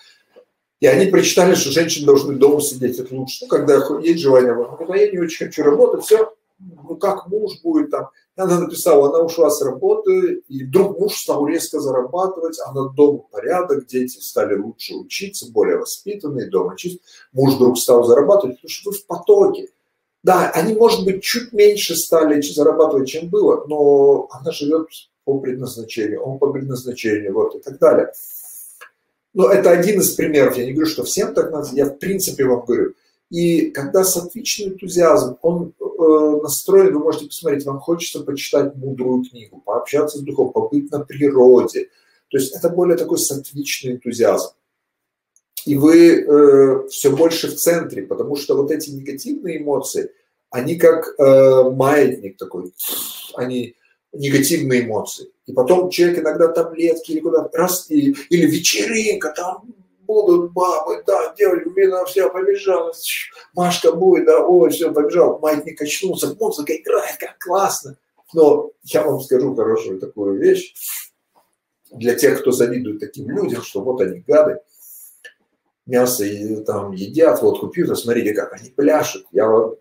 И они прочитали, что женщины должны дома сидеть, это лучше. Ну, когда есть желание, ну, я не очень хочу работать, все, ну, как муж будет там. Она написала, она ушла с работы, и вдруг муж стал резко зарабатывать, она дома порядок, дети стали лучше учиться, более воспитанные, дома чист. Муж вдруг стал зарабатывать, потому что вы в потоке. Да, они, может быть, чуть меньше стали зарабатывать, чем было, но она живет по предназначению, он по предназначению, вот, и так далее. Но это один из примеров. Я не говорю, что всем так надо. Я в принципе вам говорю. И когда сатвичный энтузиазм, он э, настроен, вы можете посмотреть, вам хочется почитать мудрую книгу, пообщаться с духом, побыть на природе. То есть это более такой сатвичный энтузиазм. и вы э, все больше в центре, потому что вот эти негативные эмоции, они как э, маятник такой, они негативные эмоции. И потом человек иногда таблетки или куда-то раз, и, или вечеринка, там будут бабы, да, девочка, вина все побежала, Машка будет, да, ой, все, побежал, маятник качнулся, музыка играет, как классно. Но я вам скажу хорошую такую вещь, для тех, кто завидует таким людям, что вот они гады, мясо там едят, вот купил, смотрите, как они пляшут. Я вам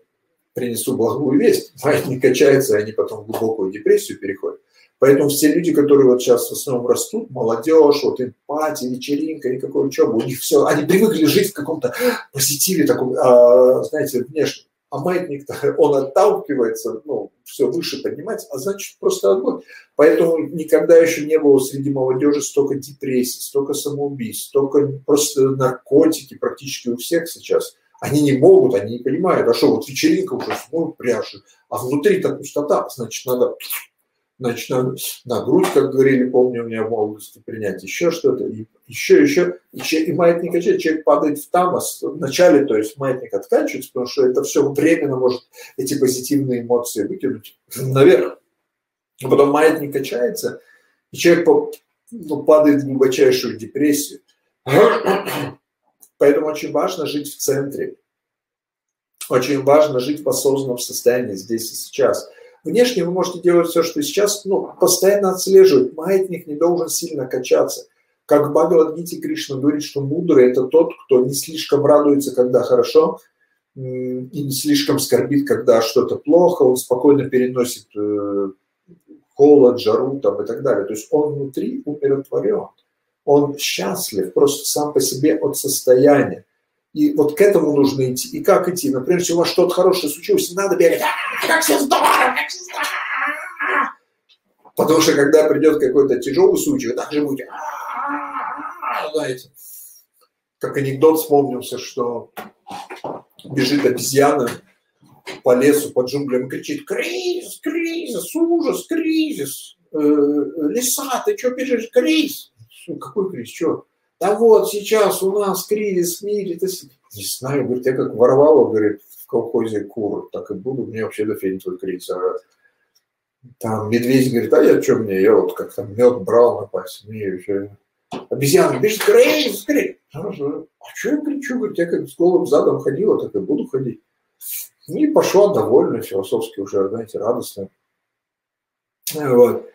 принесу благую весть, маятник качается, и они потом в глубокую депрессию переходят. Поэтому все люди, которые вот сейчас в основном растут, молодежь, вот им пати, вечеринка, никакой учебы, у них все, они привыкли жить в каком-то позитиве таком, а, знаете, внешнем. А маятник-то, [LAUGHS] он отталкивается, ну, все выше поднимается, а значит просто огонь. Поэтому никогда еще не было среди молодежи столько депрессий, столько самоубийств, столько просто наркотики практически у всех сейчас. Они не могут, они не понимают, а что, вот вечеринка уже, ну, пряжи, а внутри-то пустота, значит, надо значит, на, грудь, как говорили, помню, у меня в молодости принять еще что-то, и еще, еще, и, и маятник качает, человек падает в тамос, вначале, то есть маятник откачивается, потому что это все временно может эти позитивные эмоции выкинуть наверх. А потом маятник качается, и человек ну, падает в глубочайшую депрессию. Поэтому очень важно жить в центре. Очень важно жить в осознанном состоянии здесь и сейчас – Внешне вы можете делать все, что сейчас, ну, постоянно отслеживать. Маятник не должен сильно качаться. Как Бхагавадгите Кришна говорит, что мудрый – это тот, кто не слишком радуется, когда хорошо, и не слишком скорбит, когда что-то плохо, он спокойно переносит э, холод, жару там, и так далее. То есть он внутри умиротворен, он счастлив просто сам по себе от состояния. И вот к этому нужно идти. И как идти? Например, если у вас что-то хорошее случилось, не надо бегать. А, как все здорово, как все здорово. Потому что когда придет какой-то тяжелый случай, вы также будете, знаете, как анекдот вспомнился, что бежит обезьяна по лесу, по джунглям, кричит, кризис, кризис, ужас, кризис, э, леса, ты что бежишь, кризис? Какой кризис, что? Да вот сейчас у нас кризис в мире, ты... не знаю, говорит, я как ворвала, говорит, в колхозе кур, так и буду, мне вообще до фени твой кризис. А там медведь говорит, а я что мне, я вот как там мед брал на пасть, мне еще... Обезьяна, бежит, кризис, кризис. А что я кричу, говорит, я как с голым задом ходила, так и буду ходить. И пошла довольно, философски уже, знаете, радостно. Вот.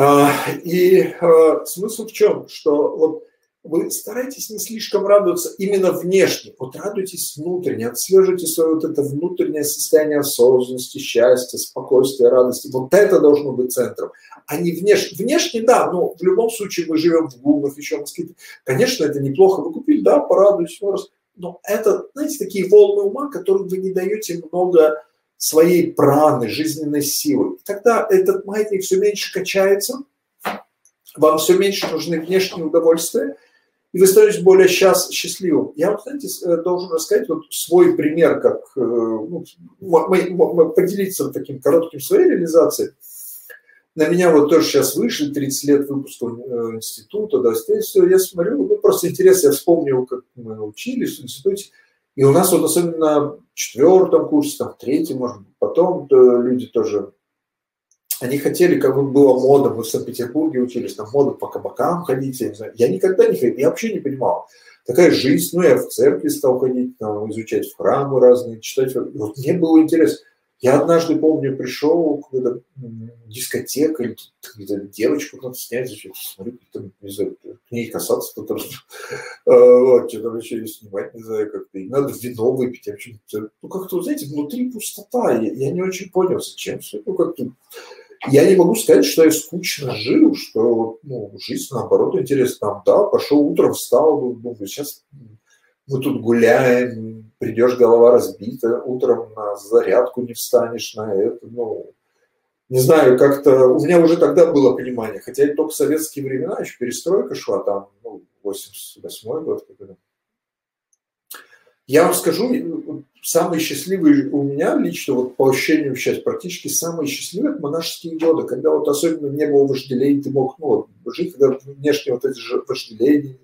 А, и а, смысл в чем? Что вот вы старайтесь не слишком радоваться именно внешне, вот радуйтесь внутренне, отслеживайте свое вот это внутреннее состояние осознанности, счастья, спокойствия, радости. Вот это должно быть центром, а не внешне. Внешне, да, но в любом случае мы живем в гумах, еще в Москве. Конечно, это неплохо. Вы купили, да, порадуйтесь, но это, знаете, такие волны ума, которым вы не даете много своей праны, жизненной силы. И тогда этот маятник все меньше качается, вам все меньше нужны внешние удовольствия, и вы становитесь более счаст, счастливым. Я знаете, э, должен рассказать вот свой пример, как э, ну, мы, мы, поделиться таким коротким своей реализацией. На меня вот тоже сейчас вышли 30 лет выпуска э, института, да, все, я смотрю, ну, просто интересно, я вспомнил, как мы учились в институте, и у нас вот особенно в четвертом курсе, там, третьем, может быть, потом люди тоже, они хотели, как бы было мода, мы в Санкт-Петербурге учились, там мода по кабакам ходить, я не знаю. Я никогда не ходил, я вообще не понимал. Такая жизнь, ну, я в церкви стал ходить, там, изучать в храмы разные, читать. Вот мне было интересно. Я однажды, помню, пришел куда-то дискотека, или где-то девочку надо снять, значит, смотрю, там, не знаю, к ней касаться, кто-то, а, вот, что-то вообще снимать, не знаю, как-то, и надо вино выпить, я ну, как-то, знаете, внутри пустота, я, я не очень понял, зачем все, ну, как-то, я не могу сказать, что я скучно жил, что ну, жизнь, наоборот, интересна. Там, да, пошел утром, встал, думаю, сейчас мы тут гуляем, придешь, голова разбита, утром на зарядку не встанешь на это, ну, не знаю, как-то, у меня уже тогда было понимание, хотя и только в советские времена, еще перестройка шла там, ну, 88 год, когда. Я вам скажу, самый счастливый у меня лично, вот по ощущениям сейчас, практически самые счастливые это монашеские годы, когда вот особенно не было вожделений, ты мог ну, жить, когда внешне вот эти же вожделения,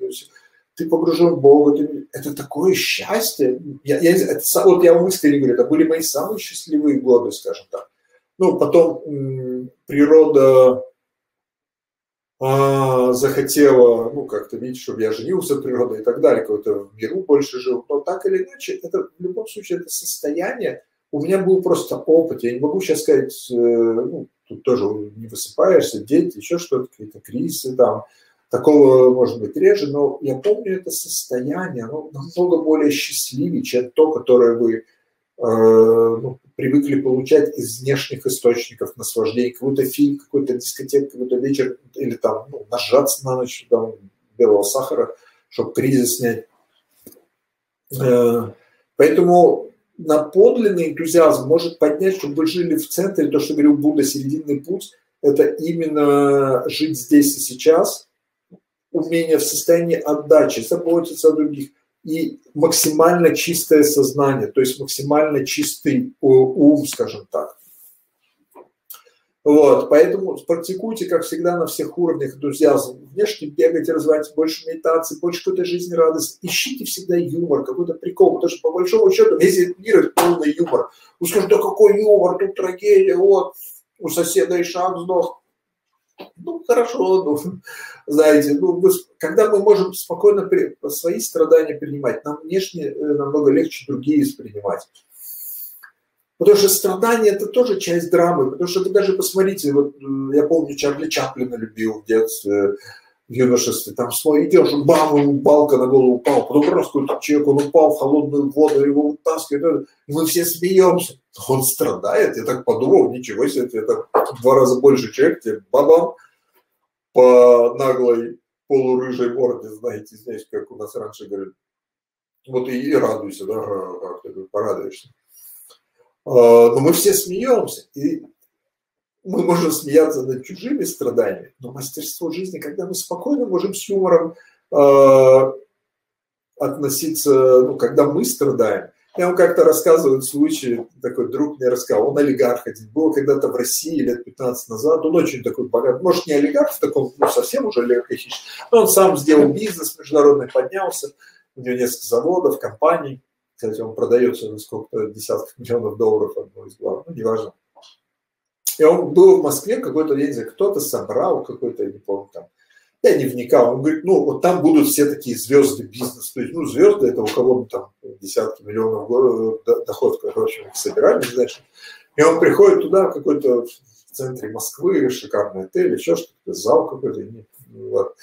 ты погружен в Бога, ты, это такое счастье. Я, я, это, вот я вам искренне говорю, это были мои самые счастливые годы, скажем так. Ну, потом м, природа а, захотела, ну, как-то видеть, чтобы я женился природой и так далее, какой-то в миру больше жил. Но так или иначе, это в любом случае это состояние, у меня был просто опыт. Я не могу сейчас сказать, э, ну, тут тоже не высыпаешься, дети, еще что-то, какие-то кризисы там, Такого может быть реже, но я помню это состояние, оно намного более счастливее, чем то, которое вы э, ну, привыкли получать из внешних источников наслаждений, какой-то фильм, какой-то дискотек, какой-то вечер, или там ну, нажаться на ночь там, белого сахара, чтобы кризис снять. Э, поэтому на подлинный энтузиазм может поднять, чтобы вы жили в центре, то, что говорил Будда, серединный путь, это именно жить здесь и сейчас – умение в состоянии отдачи, заботиться о других и максимально чистое сознание, то есть максимально чистый ум, скажем так. Вот, поэтому практикуйте, как всегда, на всех уровнях энтузиазм. Внешне бегайте, развивайте больше медитации, больше какой-то жизни радости. Ищите всегда юмор, какой-то прикол, потому что по большому счету весь этот мир – полный юмор. Вы скажете, да какой юмор, тут трагедия, вот, у соседа и шаг сдох. Ну, хорошо, ну, [LAUGHS] знаете, ну, мы, когда мы можем спокойно при, свои страдания принимать, нам внешне э, намного легче другие воспринимать. Потому что страдания это тоже часть драмы. Потому что вы даже посмотрите, вот э, я помню, Чарли Чаплина любил в детстве, в юношестве. Там свой идешь, бам, ему балка на голову упал, потом раз какой-то человек, он упал в холодную воду, его вытаскивают, и мы все смеемся. Он страдает, я так подумал, ничего себе, это два раза больше человек, тебе бабам по наглой полурыжей морде, знаете, знаете, как у нас раньше говорят, вот и, и радуйся, да, как ты порадуешься. А, но мы все смеемся, и мы можем смеяться над чужими страданиями, но мастерство жизни, когда мы спокойно можем с юмором э, относиться, ну, когда мы страдаем. Я вам как-то рассказываю случай, такой друг мне рассказал, он олигарх один, был когда-то в России лет 15 назад, он очень такой богат, может не олигарх в таком, ну совсем уже олигархичный, но он сам сделал бизнес международный, поднялся, у него несколько заводов, компаний, кстати, он продается за сколько-то десятков миллионов долларов одно из глав, ну неважно. И он был в Москве, какой-то, я не знаю, кто-то собрал, какой-то, я не помню, там, я не вникал. Он говорит, ну, вот там будут все такие звезды бизнеса. То есть, ну, звезды это у кого там десятки миллионов доход, короче, собирали, знаешь. И он приходит туда, какой-то в центре Москвы, шикарный отель, еще что-то, зал какой-то. Вот.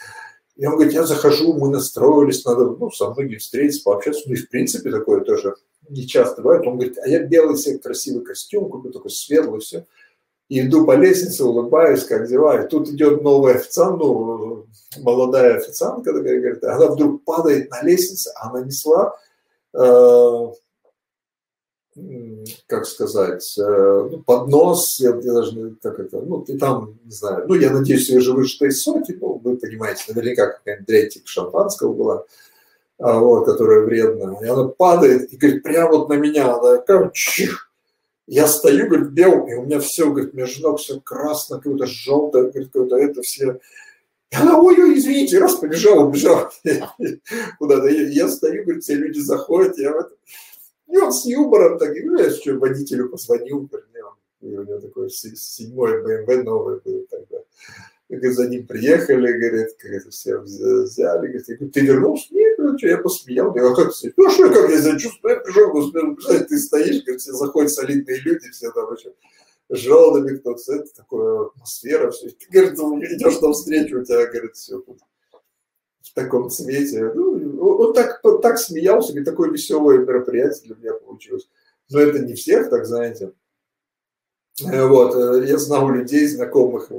И он говорит, я захожу, мы настроились, надо ну, со многими встретиться, пообщаться. Ну и в принципе такое тоже не часто бывает. Он говорит, а я белый себе красивый костюм, купил такой светлый, все иду по лестнице, улыбаюсь, как дела. И тут идет новая официант, ну, молодая официантка, такая, говорит, она вдруг падает на лестнице, она несла, э, как сказать, э, ну, поднос, я, я даже, как это, ну, и там, не знаю, ну, я надеюсь, я же выжатая из соки, ну, вы понимаете, наверняка какая-нибудь дрянь типа шампанского была, а, вот, которая вредная. И она падает и говорит, прямо вот на меня, она как чих, я стою, говорит, белым, и у меня все, говорит, между ног все красно, какое-то желтое, говорит, какое-то это все. И она, ой-ой, извините, раз побежала, убежала [LAUGHS] куда-то. Я, стою, говорит, все люди заходят, я в это... И он с юмором так, ну, я что, водителю позвонил, говорит, и у него такой седьмой BMW новый был тогда говорит, за ним приехали, говорит, говорит, все взяли, говорит, я говорю, ты вернулся? Нет, ну что, я посмеял, говорю, а как ты? Ну что, как я себя чувствую, я пришел, господи, ты стоишь, говорит, все заходят солидные люди, все там еще желтыми кто-то, это такая атмосфера, все. Ты, говорит, идешь навстречу, у тебя, говорит, все тут в таком цвете. Ну, он так, так смеялся, говорит, такое веселое мероприятие для меня получилось. Но это не всех, так знаете. Э, вот, э, я знал людей, знакомых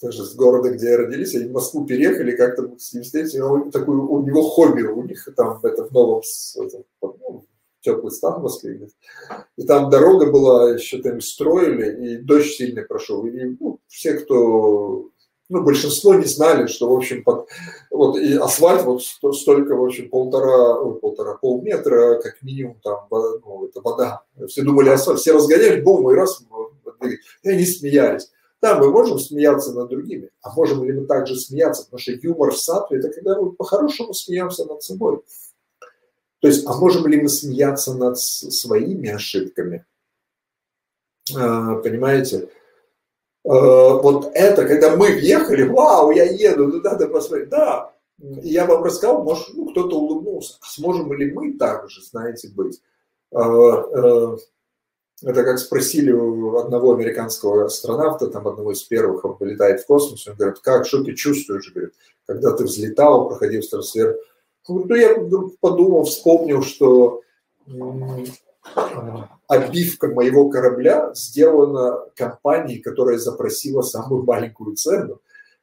тоже с города, где родились, они в Москву переехали, как-то с ним встретились, такой, у него хобби, у них там это в новом, ну, теплый стан в Москве, и там дорога была, еще там строили, и дождь сильный прошел, и ну, все, кто, ну, большинство не знали, что, в общем, под, вот, и асфальт вот столько, в общем, полтора, полтора, полметра, как минимум, там, ну, это вода. Все думали, асфальт, все разгоняли, бум, и раз, и они смеялись. Да, мы можем смеяться над другими, а можем ли мы также смеяться? Потому что юмор в сатве – это когда мы по-хорошему смеемся над собой. То есть, а можем ли мы смеяться над своими ошибками? А, понимаете? А, вот это, когда мы въехали, вау, я еду, ну надо посмотреть. Да, я вам рассказал, может, ну, кто-то улыбнулся. А сможем ли мы также, знаете, быть? А, это как спросили у одного американского астронавта, там одного из первых, он полетает в космос, он говорит, как, что ты чувствуешь, говорит, когда ты взлетал, проходил стратосферу. Ну, я вдруг подумал, вспомнил, что обивка моего корабля сделана компанией, которая запросила самую маленькую цену.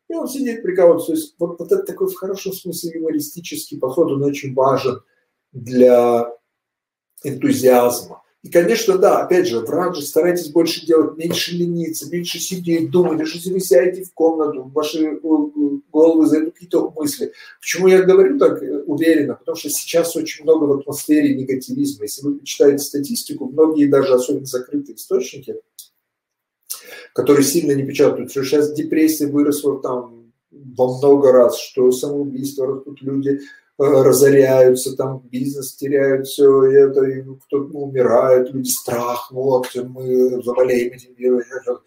И он сидит, прикалывается. То есть вот, вот это такой в хорошем смысле юмористический подход, он очень важен для энтузиазма. И, конечно, да, опять же, в ранже старайтесь больше делать, меньше лениться, меньше сидеть, думать, даже если в комнату, в ваши э, головы зайдут какие-то мысли. Почему я говорю так э, уверенно? Потому что сейчас очень много в атмосфере негативизма. Если вы почитаете статистику, многие даже особенно закрытые источники, которые сильно не печатают, что сейчас депрессия выросла там во много раз, что самоубийство растут люди, Э, разоряются, там бизнес теряют все, и это кто-то ну, умирает, люди страх, вот, мы заболеем этим вирусом.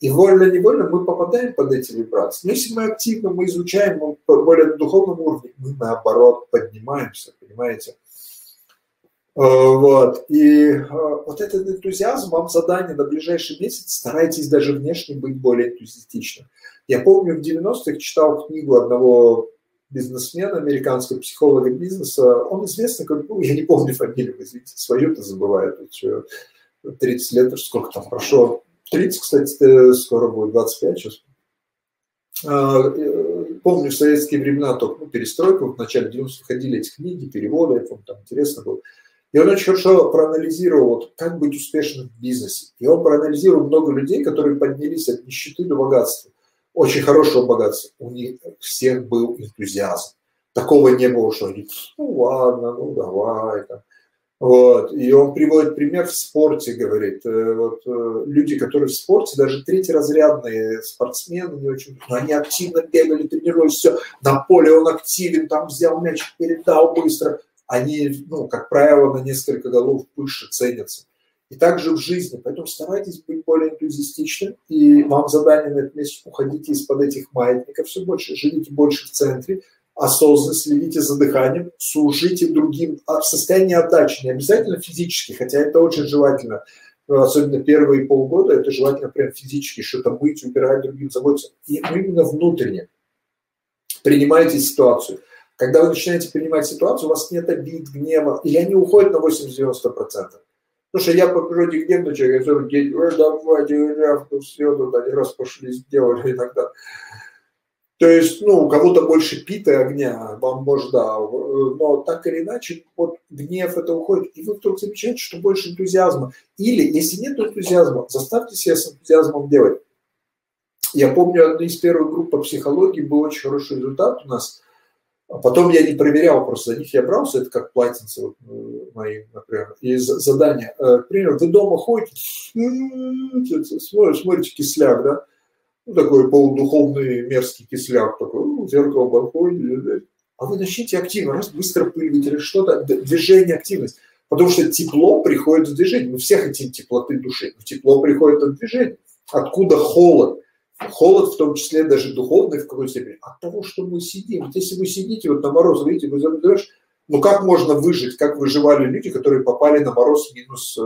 И вольно-невольно мы попадаем под эти вибрации. Но если мы активно, мы изучаем мы по более духовном уровне, мы наоборот поднимаемся, понимаете? Э, вот. И э, вот этот энтузиазм, вам задание на ближайший месяц, старайтесь даже внешне быть более энтузиастичным. Я помню, в 90-х читал книгу одного бизнесмен, американского психолога бизнеса, он известный, как, ну, я не помню фамилию, извините, свою-то забываю, тут что, 30 лет, сколько там прошло, 30, кстати, скоро будет 25 сейчас. А, э, помню, в советские времена только ну, перестройка, в начале 90-х ходили эти книги, переводы, я помню, там интересно было. И он очень хорошо проанализировал, вот, как быть успешным в бизнесе. И он проанализировал много людей, которые поднялись от нищеты до богатства очень хорошего богатства. У них всех был энтузиазм. Такого не было, что они, ну ладно, ну давай. Вот. И он приводит пример в спорте, говорит, э, вот э, люди, которые в спорте, даже третьеразрядные спортсмены, не очень, но они активно бегали, тренировались, все, на поле он активен, там взял мяч, передал быстро. Они, ну, как правило, на несколько голов выше ценятся. И также в жизни. Поэтому старайтесь быть более энтузиастичным. И вам задание на этот месяц уходите из-под этих маятников все больше, живите больше в центре, осознанно следите за дыханием, служите другим в состоянии отдачи, не обязательно физически, хотя это очень желательно, особенно первые полгода, это желательно прям физически, что-то мыть, убирать другим, заботиться, и именно внутренне. Принимайте ситуацию. Когда вы начинаете принимать ситуацию, у вас нет обид, гнева, или они уходят на 80-90%. Что я по природе гневный человек, я говорю, ой, давайте, рявку, все, тут один раз пошли, сделали иногда. То есть, ну, у кого-то больше пита огня, вам может, да, но так или иначе, вот гнев это уходит, и вы вдруг замечаете, что больше энтузиазма. Или, если нет энтузиазма, заставьте себя с энтузиазмом делать. Я помню, одна из первых групп по психологии был очень хороший результат у нас – потом я не проверял, просто за них я брался, это как платинцы вот, э, мои, например, и задания. Э, например, вы дома ходите, смотрите, смотрите кисляк, да, ну, такой полудуховный мерзкий кисляк, такой, ну, зеркало подходит, а вы начните активно, раз быстро пыль или что-то, движение, активность. Потому что тепло приходит в движение. Мы все хотим теплоты души, но тепло приходит от движения. Откуда холод? Холод, в том числе даже духовный в какой-то степени, от того, что мы сидим. Вот если вы сидите вот на мороз, видите, вы задумаешь, ну как можно выжить, как выживали люди, которые попали на мороз минус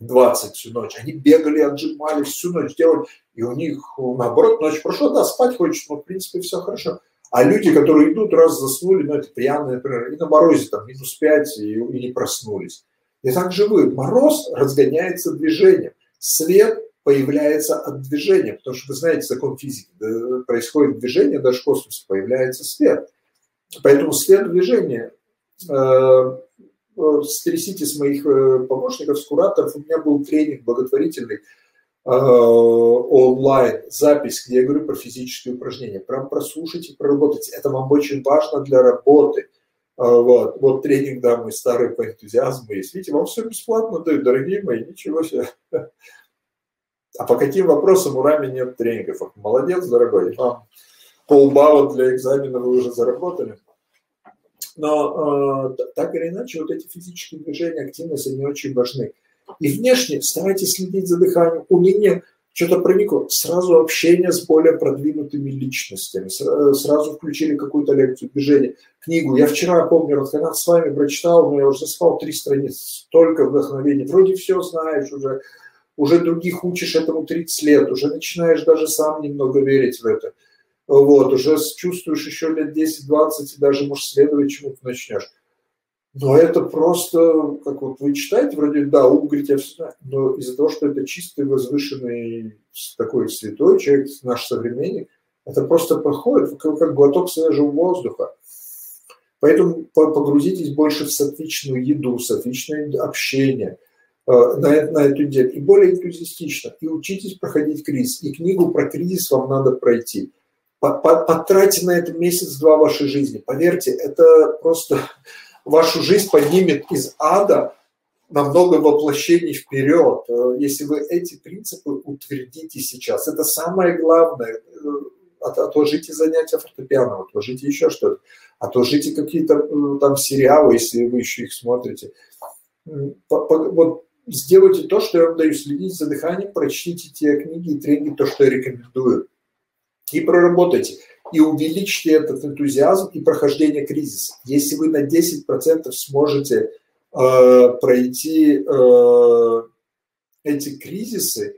20 э, всю ночь. Они бегали, отжимались всю ночь, делали, и у них, наоборот, ночь прошла, да, спать хочешь, но в принципе все хорошо. А люди, которые идут, раз заснули, ну это пьяные, например, и на морозе там минус 5 и, и не проснулись. И так вы. Мороз разгоняется движением. Свет появляется от движения, потому что вы знаете закон физики, происходит движение, даже в космосе появляется свет. Поэтому свет движения. Э, стрясите с моих э, помощников, с кураторов, у меня был тренинг благотворительный э, онлайн, запись, где я говорю про физические упражнения. Прям прослушайте, проработайте. Это вам очень важно для работы. Вот, вот тренинг, да, мой старый по энтузиазму есть. Видите, вам все бесплатно дают, дорогие мои, ничего себе. А по каким вопросам у Рами нет тренингов? Молодец, дорогой, вам полбалла для экзамена вы уже заработали. Но э, так или иначе, вот эти физические движения, активность, они очень важны. И внешне старайтесь следить за дыханием. У меня что-то проникло. Сразу общение с более продвинутыми личностями. Сразу включили какую-то лекцию, движение, книгу. Я вчера, помню, Ратханат с вами прочитал, но я уже заспал три страницы. Столько вдохновения. Вроде все знаешь уже. Уже других учишь этому 30 лет. Уже начинаешь даже сам немного верить в это. Вот, уже чувствуешь еще лет 10-20 и даже, может, следовать чему-то начнешь. Но это просто, как вот вы читаете, вроде, да, ум говорит, я все знаю, но из-за того, что это чистый, возвышенный, такой святой человек, наш современник, это просто проходит, как, как глоток свежего воздуха. Поэтому погрузитесь больше в сатвичную еду, сатвичное общение на, на эту неделю. И более энтузиастично. И учитесь проходить кризис. И книгу про кризис вам надо пройти. Потратьте на это месяц-два вашей жизни. Поверьте, это просто [LAUGHS] вашу жизнь поднимет из ада на много воплощений вперед. Э, если вы эти принципы утвердите сейчас, это самое главное. Э, отложите занятия фортепиано, отложите еще что-то, отложите какие-то э, там сериалы, если вы еще их смотрите. Вот сделайте то, что я вам даю, следите за дыханием, прочтите те книги и тренинги, то, что я рекомендую. И проработайте и увеличьте этот энтузиазм и прохождение кризиса. Если вы на 10% сможете э, пройти э, эти кризисы,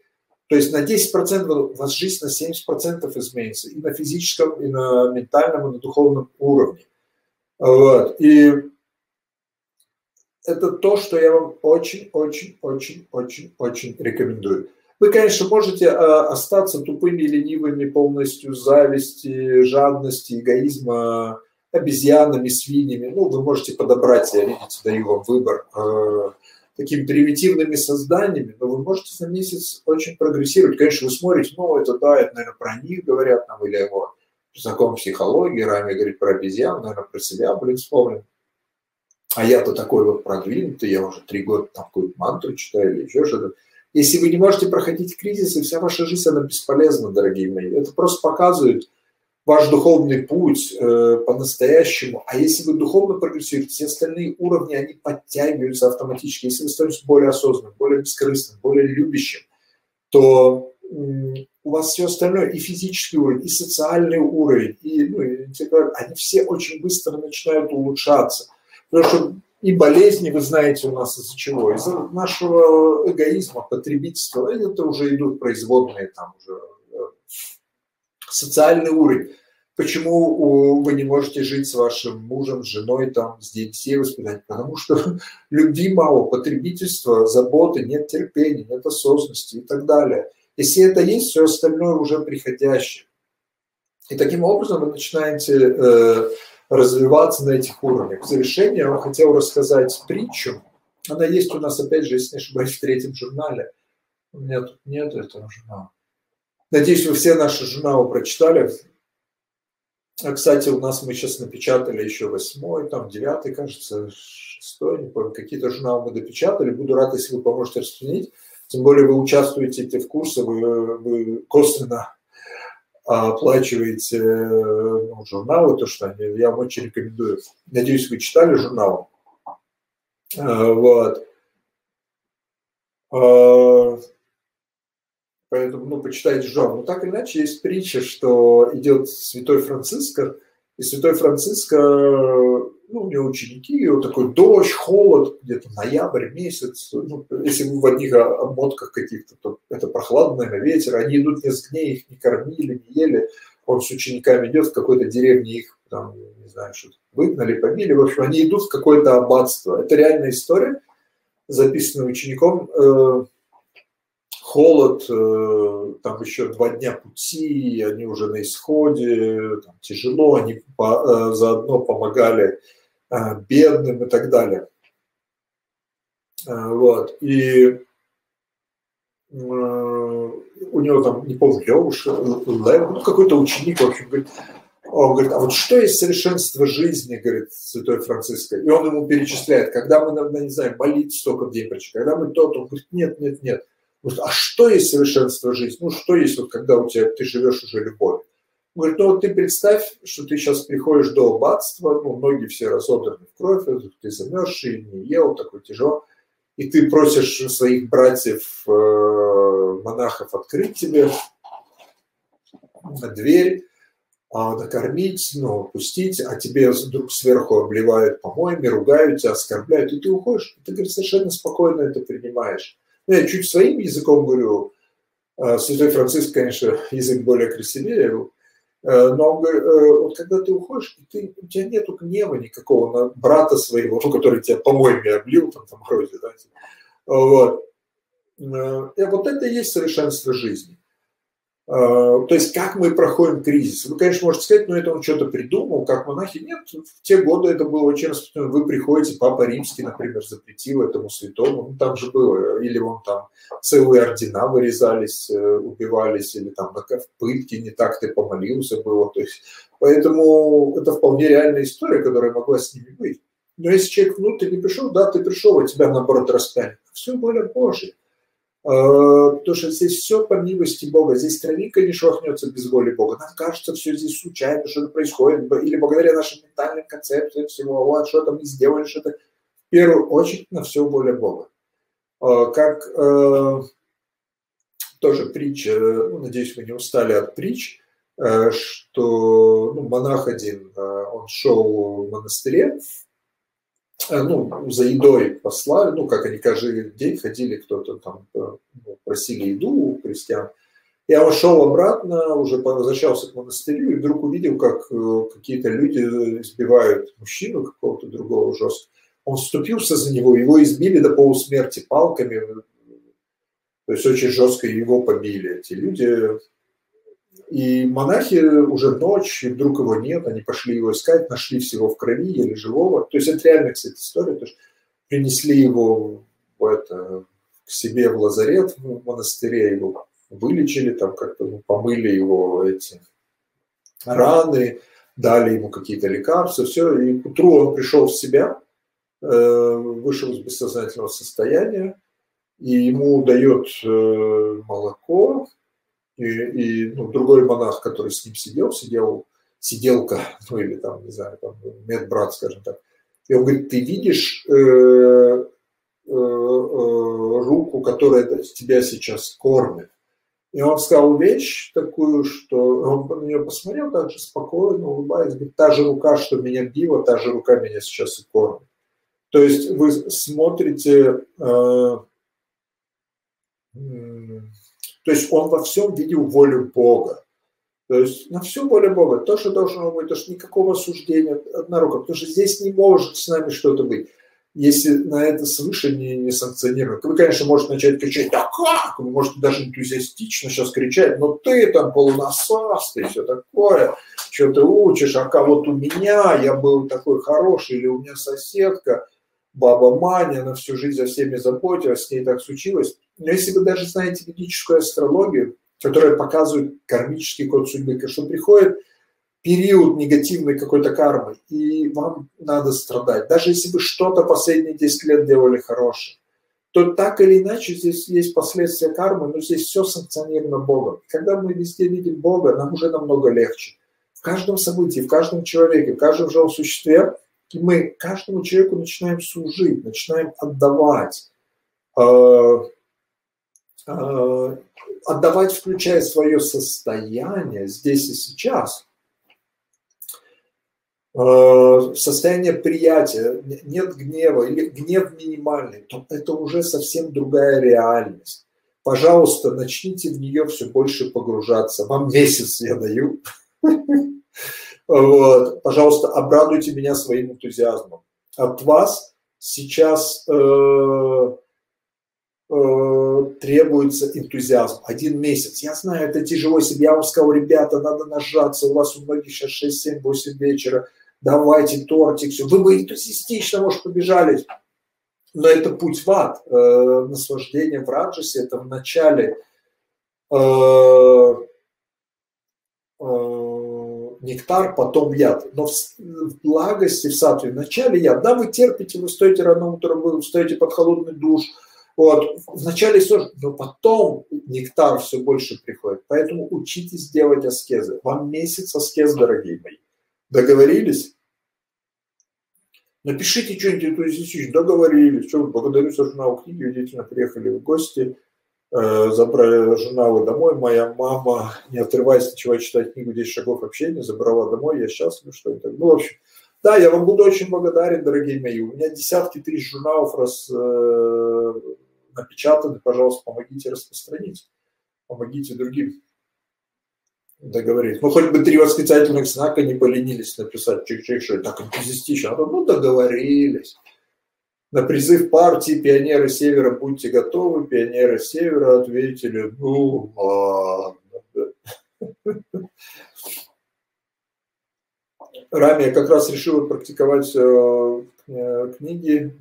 то есть на 10% у вас жизнь на 70% изменится и на физическом, и на ментальном, и на духовном уровне. Вот. И это то, что я вам очень-очень-очень-очень-очень рекомендую. Вы, конечно, можете а, остаться тупыми, ленивыми, полностью зависти, жадности, эгоизма, обезьянами, свиньями. Ну, вы можете подобрать, я, видите, даю вам выбор, а, такими примитивными созданиями, но вы можете за месяц очень прогрессировать. Конечно, вы смотрите, ну, это да, это, наверное, про них говорят нам, или его знаком психологии, Рами говорит про обезьян, наверное, про себя, блин, вспомним. А я-то такой вот продвинутый, я уже три года там какую-то мантру читаю или еще что-то. Если вы не можете проходить кризисы, вся ваша жизнь, она бесполезна, дорогие мои. Это просто показывает ваш духовный путь э, по-настоящему. А если вы духовно прогрессируете, все остальные уровни, они подтягиваются автоматически. Если вы становитесь более осознанным, более бескорыстным, более любящим, то у вас все остальное, и физический уровень, и социальный уровень, и, ну, и они все очень быстро начинают улучшаться. Потому что и болезни, вы знаете, у нас из-за чего? Из-за нашего эгоизма, потребительства. Это уже идут производные там уже э, социальный уровень. Почему вы не можете жить с вашим мужем, с женой, там, с детьми воспитать? Потому что [LAUGHS] любви мало, потребительства, заботы, нет терпения, нет осознанности и так далее. Если это есть, все остальное уже приходящее. И таким образом вы начинаете э, развиваться на этих уровнях. В завершение я вам хотел рассказать притчу. Она есть у нас, опять же, если не ошибаюсь, в третьем журнале. У меня тут нет этого журнала. Надеюсь, вы все наши журналы прочитали. А, кстати, у нас мы сейчас напечатали еще восьмой, там девятый, кажется, шестой, не помню, какие-то журналы мы допечатали. Буду рад, если вы поможете распространить. Тем более вы участвуете в курсе, вы, вы косвенно оплачиваете ну, журналы, то, что они, я вам очень рекомендую. Надеюсь, вы читали журнал. А, вот. А, поэтому, ну, почитайте журнал. Но так или иначе, есть притча, что идет святой Франциско, и святой Франциско ну, у него ученики, и вот такой дождь, холод, где-то ноябрь месяц, ну, если вы в одних обмотках каких-то, то это прохладно, наверное, ветер, они идут несколько дней, их не кормили, не ели, он с учениками идет в какой-то деревне, их там, не знаю, что выгнали, побили, в общем, они идут в какое-то аббатство. Это реальная история, записанная учеником, э, холод, э, там еще два дня пути, они уже на исходе, там тяжело, они по, э, заодно помогали э, бедным и так далее. Вот. И у него там, не помню, Левуш, ну, какой-то ученик, в общем, говорит, он говорит, а вот что есть совершенство жизни, говорит святой Франциско? И он ему перечисляет, когда мы, не знаю, молиться столько в день, когда мы то, то, он говорит, нет, нет, нет, А что есть совершенство жизни? Ну, что есть, вот, когда у тебя, ты живешь уже любовь? Говорит, ну вот ты представь, что ты сейчас приходишь до аббатства, ну, ноги все разодраны в кровь, ты замерзший, не ел, такой тяжелый, и ты просишь своих братьев, э, монахов открыть тебе дверь, а, накормить, ну, пустить, а тебе вдруг сверху обливают помоями, ругают тебя, оскорбляют, и ты уходишь. И ты, говорит, совершенно спокойно это принимаешь. Ну, я чуть своим языком говорю, а, Святой Франциск, конечно, язык более красивее, Э, но э, вот когда ты уходишь, ты, у тебя нету гнева никакого на брата своего, ну, который тебя помоями облил там, там морозе, да, вот. Э, и вот это и есть совершенство жизни. А, то есть, как мы проходим кризис. Вы, конечно, можете сказать, ну, это он что-то придумал, как монахи. Нет, в те годы это было очень распространено. Вы приходите, Папа Римский, например, запретил этому святому. Ну, там же было. Или он там целые ордена вырезались, э, убивались, или там в пытке не так ты помолился было. То есть, поэтому это вполне реальная история, которая могла с ними быть. Но если человек внутренне пришел, да, ты пришел, а тебя, наоборот, распяли. Все воля Божья. А, потому что здесь все по милости Бога. Здесь травинка не швахнется без воли Бога. Нам кажется, все здесь случайно, что-то происходит. Или благодаря нашим ментальным концепциям всего, вот что-то мы сделали, что-то. В первую очередь на все воля Бога. А, как э, тоже притча, ну, надеюсь, вы не устали от притч, э, что ну, монах один, э, он шел в монастыре, Э, ну, за едой послали, ну, как они каждый день ходили, кто-то там э, ну, просили еду у крестьян. Я ушел обратно, уже возвращался к монастырю, и вдруг увидел, как э, какие-то люди избивают мужчину какого-то другого жестко. Он вступился за него, его избили до полусмерти палками, то есть очень жестко его побили эти люди. И монахи уже ночь, и вдруг его нет, они пошли его искать, нашли всего в крови, еле живого. То есть это реальная, кстати, история. То есть принесли его в это, к себе в лазарет в монастыре, его вылечили, там как-то ну, помыли его эти раны, дали ему какие-то лекарства, все. И к утру он пришел в себя, э, вышел из бессознательного состояния, и ему дает э, молоко, и, и ну, другой монах, который с ним сидел, сидел, сиделка, [LAUGHS] ну или там, не знаю, там, медбрат, скажем так. И он говорит, ты видишь э, э, э, руку, которая тебя сейчас кормит. И он сказал вещь такую, что он на нее посмотрел так же спокойно, улыбаясь, говорит, та же рука, что меня била, та же рука меня сейчас и кормит. То есть вы смотрите, э, то есть он во всем видел волю Бога. То есть на все воля Бога. То, что должно быть, то, что никакого осуждения однорукого. Потому что здесь не может с нами что-то быть. Если на это свыше не, не санкционируют. Вы, конечно, можете начать кричать, да как? Вы можете даже энтузиастично сейчас кричать, но ты там полунасас, ты все такое, что ты учишь, а вот у меня, я был такой хороший, или у меня соседка, баба Маня, она всю жизнь за всеми заботилась, с ней так случилось. Но если вы даже знаете ведическую астрологию, которая показывает кармический код судьбы, что приходит период негативной какой-то кармы, и вам надо страдать. Даже если вы что-то последние 10 лет делали хорошее, то так или иначе здесь есть последствия кармы, но здесь все санкционировано Богом. Когда мы везде видим Бога, нам уже намного легче. В каждом событии, в каждом человеке, в каждом живом существе, и мы каждому человеку начинаем служить, начинаем отдавать. А, отдавать, включая свое состояние здесь и сейчас, а, состояние приятия, нет гнева или гнев минимальный, то это уже совсем другая реальность. Пожалуйста, начните в нее все больше погружаться. Вам месяц я даю. Вот. Пожалуйста, обрадуйте меня своим энтузиазмом. От вас сейчас э, Э, требуется энтузиазм. Один месяц. Я знаю, это тяжело. Если я вам сказал, ребята, надо нажаться, у вас у многих сейчас 6, 7, 8 вечера, давайте тортик, все. Вы бы энтузиастично, может, побежали. Но это путь в ад. Э, наслаждение в раджасе, это в начале э, э, нектар, потом яд. Но в, в благости, в сатве, в начале яд. Да, вы терпите, вы стоите рано утром, вы стоите под холодный душ – Вот, вначале сложно, но потом нектар все больше приходит. Поэтому учитесь делать аскезы. Вам месяц аскез, дорогие мои. Договорились? Напишите что-нибудь энтузиастично. Договорились. Что, благодарю за журнал книги. Удивительно приехали в гости. Э, забрали журналы домой. Моя мама, не отрываясь, начала читать книгу «10 шагов общения», забрала домой. Я счастлив, что это. Ну, в общем, да, я вам буду очень благодарен, дорогие мои. У меня десятки тысяч журналов раз, э, напечатаны. Пожалуйста, помогите распространить. Помогите другим договорились. Ну, хоть бы три восклицательных знака не поленились написать. Чик-чик, что так энтузиастично. Ну, договорились. На призыв партии «Пионеры Севера, будьте готовы». Пионеры Севера ответили, ну, ладно. Рами как раз решил практиковать э, книги.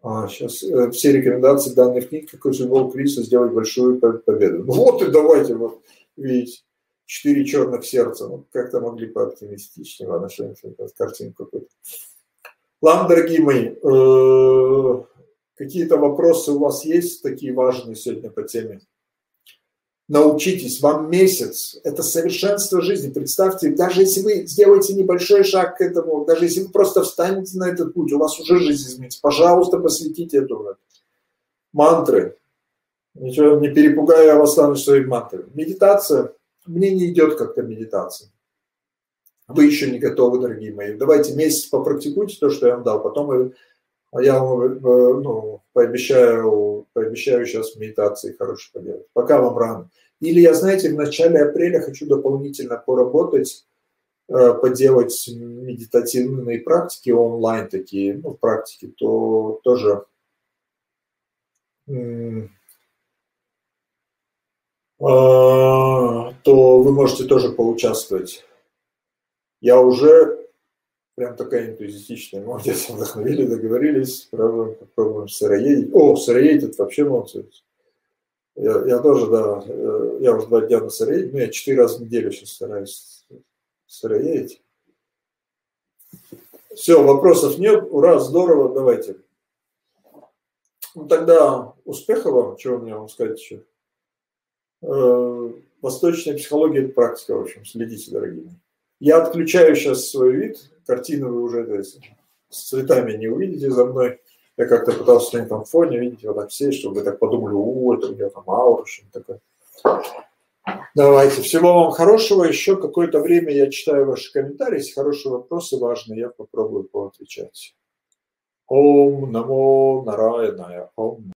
А, сейчас э, все рекомендации данных книг, какой же был Криса сделать большую победу. Ну вот и давайте вот видите, четыре черных сердца. Ну, как-то могли пооптимистичнее. Ладно, что-нибудь, картинку какую-то. Ладно, дорогие мои, э, какие-то вопросы у вас есть, такие важные сегодня по теме? Научитесь, вам месяц, это совершенство жизни. Представьте, даже если вы сделаете небольшой шаг к этому, даже если вы просто встанете на этот путь, у вас уже жизнь изменится. Пожалуйста, посвятите этому. Мантры. Ничего, не перепугаю я вас там своей мантрой. Медитация. Мне не идет как-то медитация. Вы еще не готовы, дорогие мои. Давайте месяц попрактикуйте то, что я вам дал. Потом я вам э, ну, пообещаю, пообещаю сейчас медитации хорошие поделать. Пока вам рано. Или я, знаете, в начале апреля хочу дополнительно поработать, э, поделать медитативные практики онлайн такие, ну, практики, то тоже а, то вы можете тоже поучаствовать. Я уже прям такая энтузиастичная, молодец, [LAUGHS] вдохновили, договорились, пробуем, попробуем сыроедить. О, сыроедить вообще молодец. Я, я тоже, да, э, я уже два дня на сыроедить, но я четыре раза в неделю сейчас стараюсь сыроедить. Все, вопросов нет, ура, здорово, давайте. Ну тогда успехов вам, чего мне вам сказать еще. Э, восточная психология – это практика, в общем, следите, дорогие. Я отключаю сейчас свой вид, картину вы уже то с цветами не увидите за мной. Я как-то пытался на этом фоне, видите, вот так сесть, чтобы вы так подумали, о, это у меня там аура, что-то такое. Давайте, всего вам хорошего. Еще какое-то время я читаю ваши комментарии. Если хорошие вопросы важные, я попробую поотвечать. Ом намо нараяная. Ом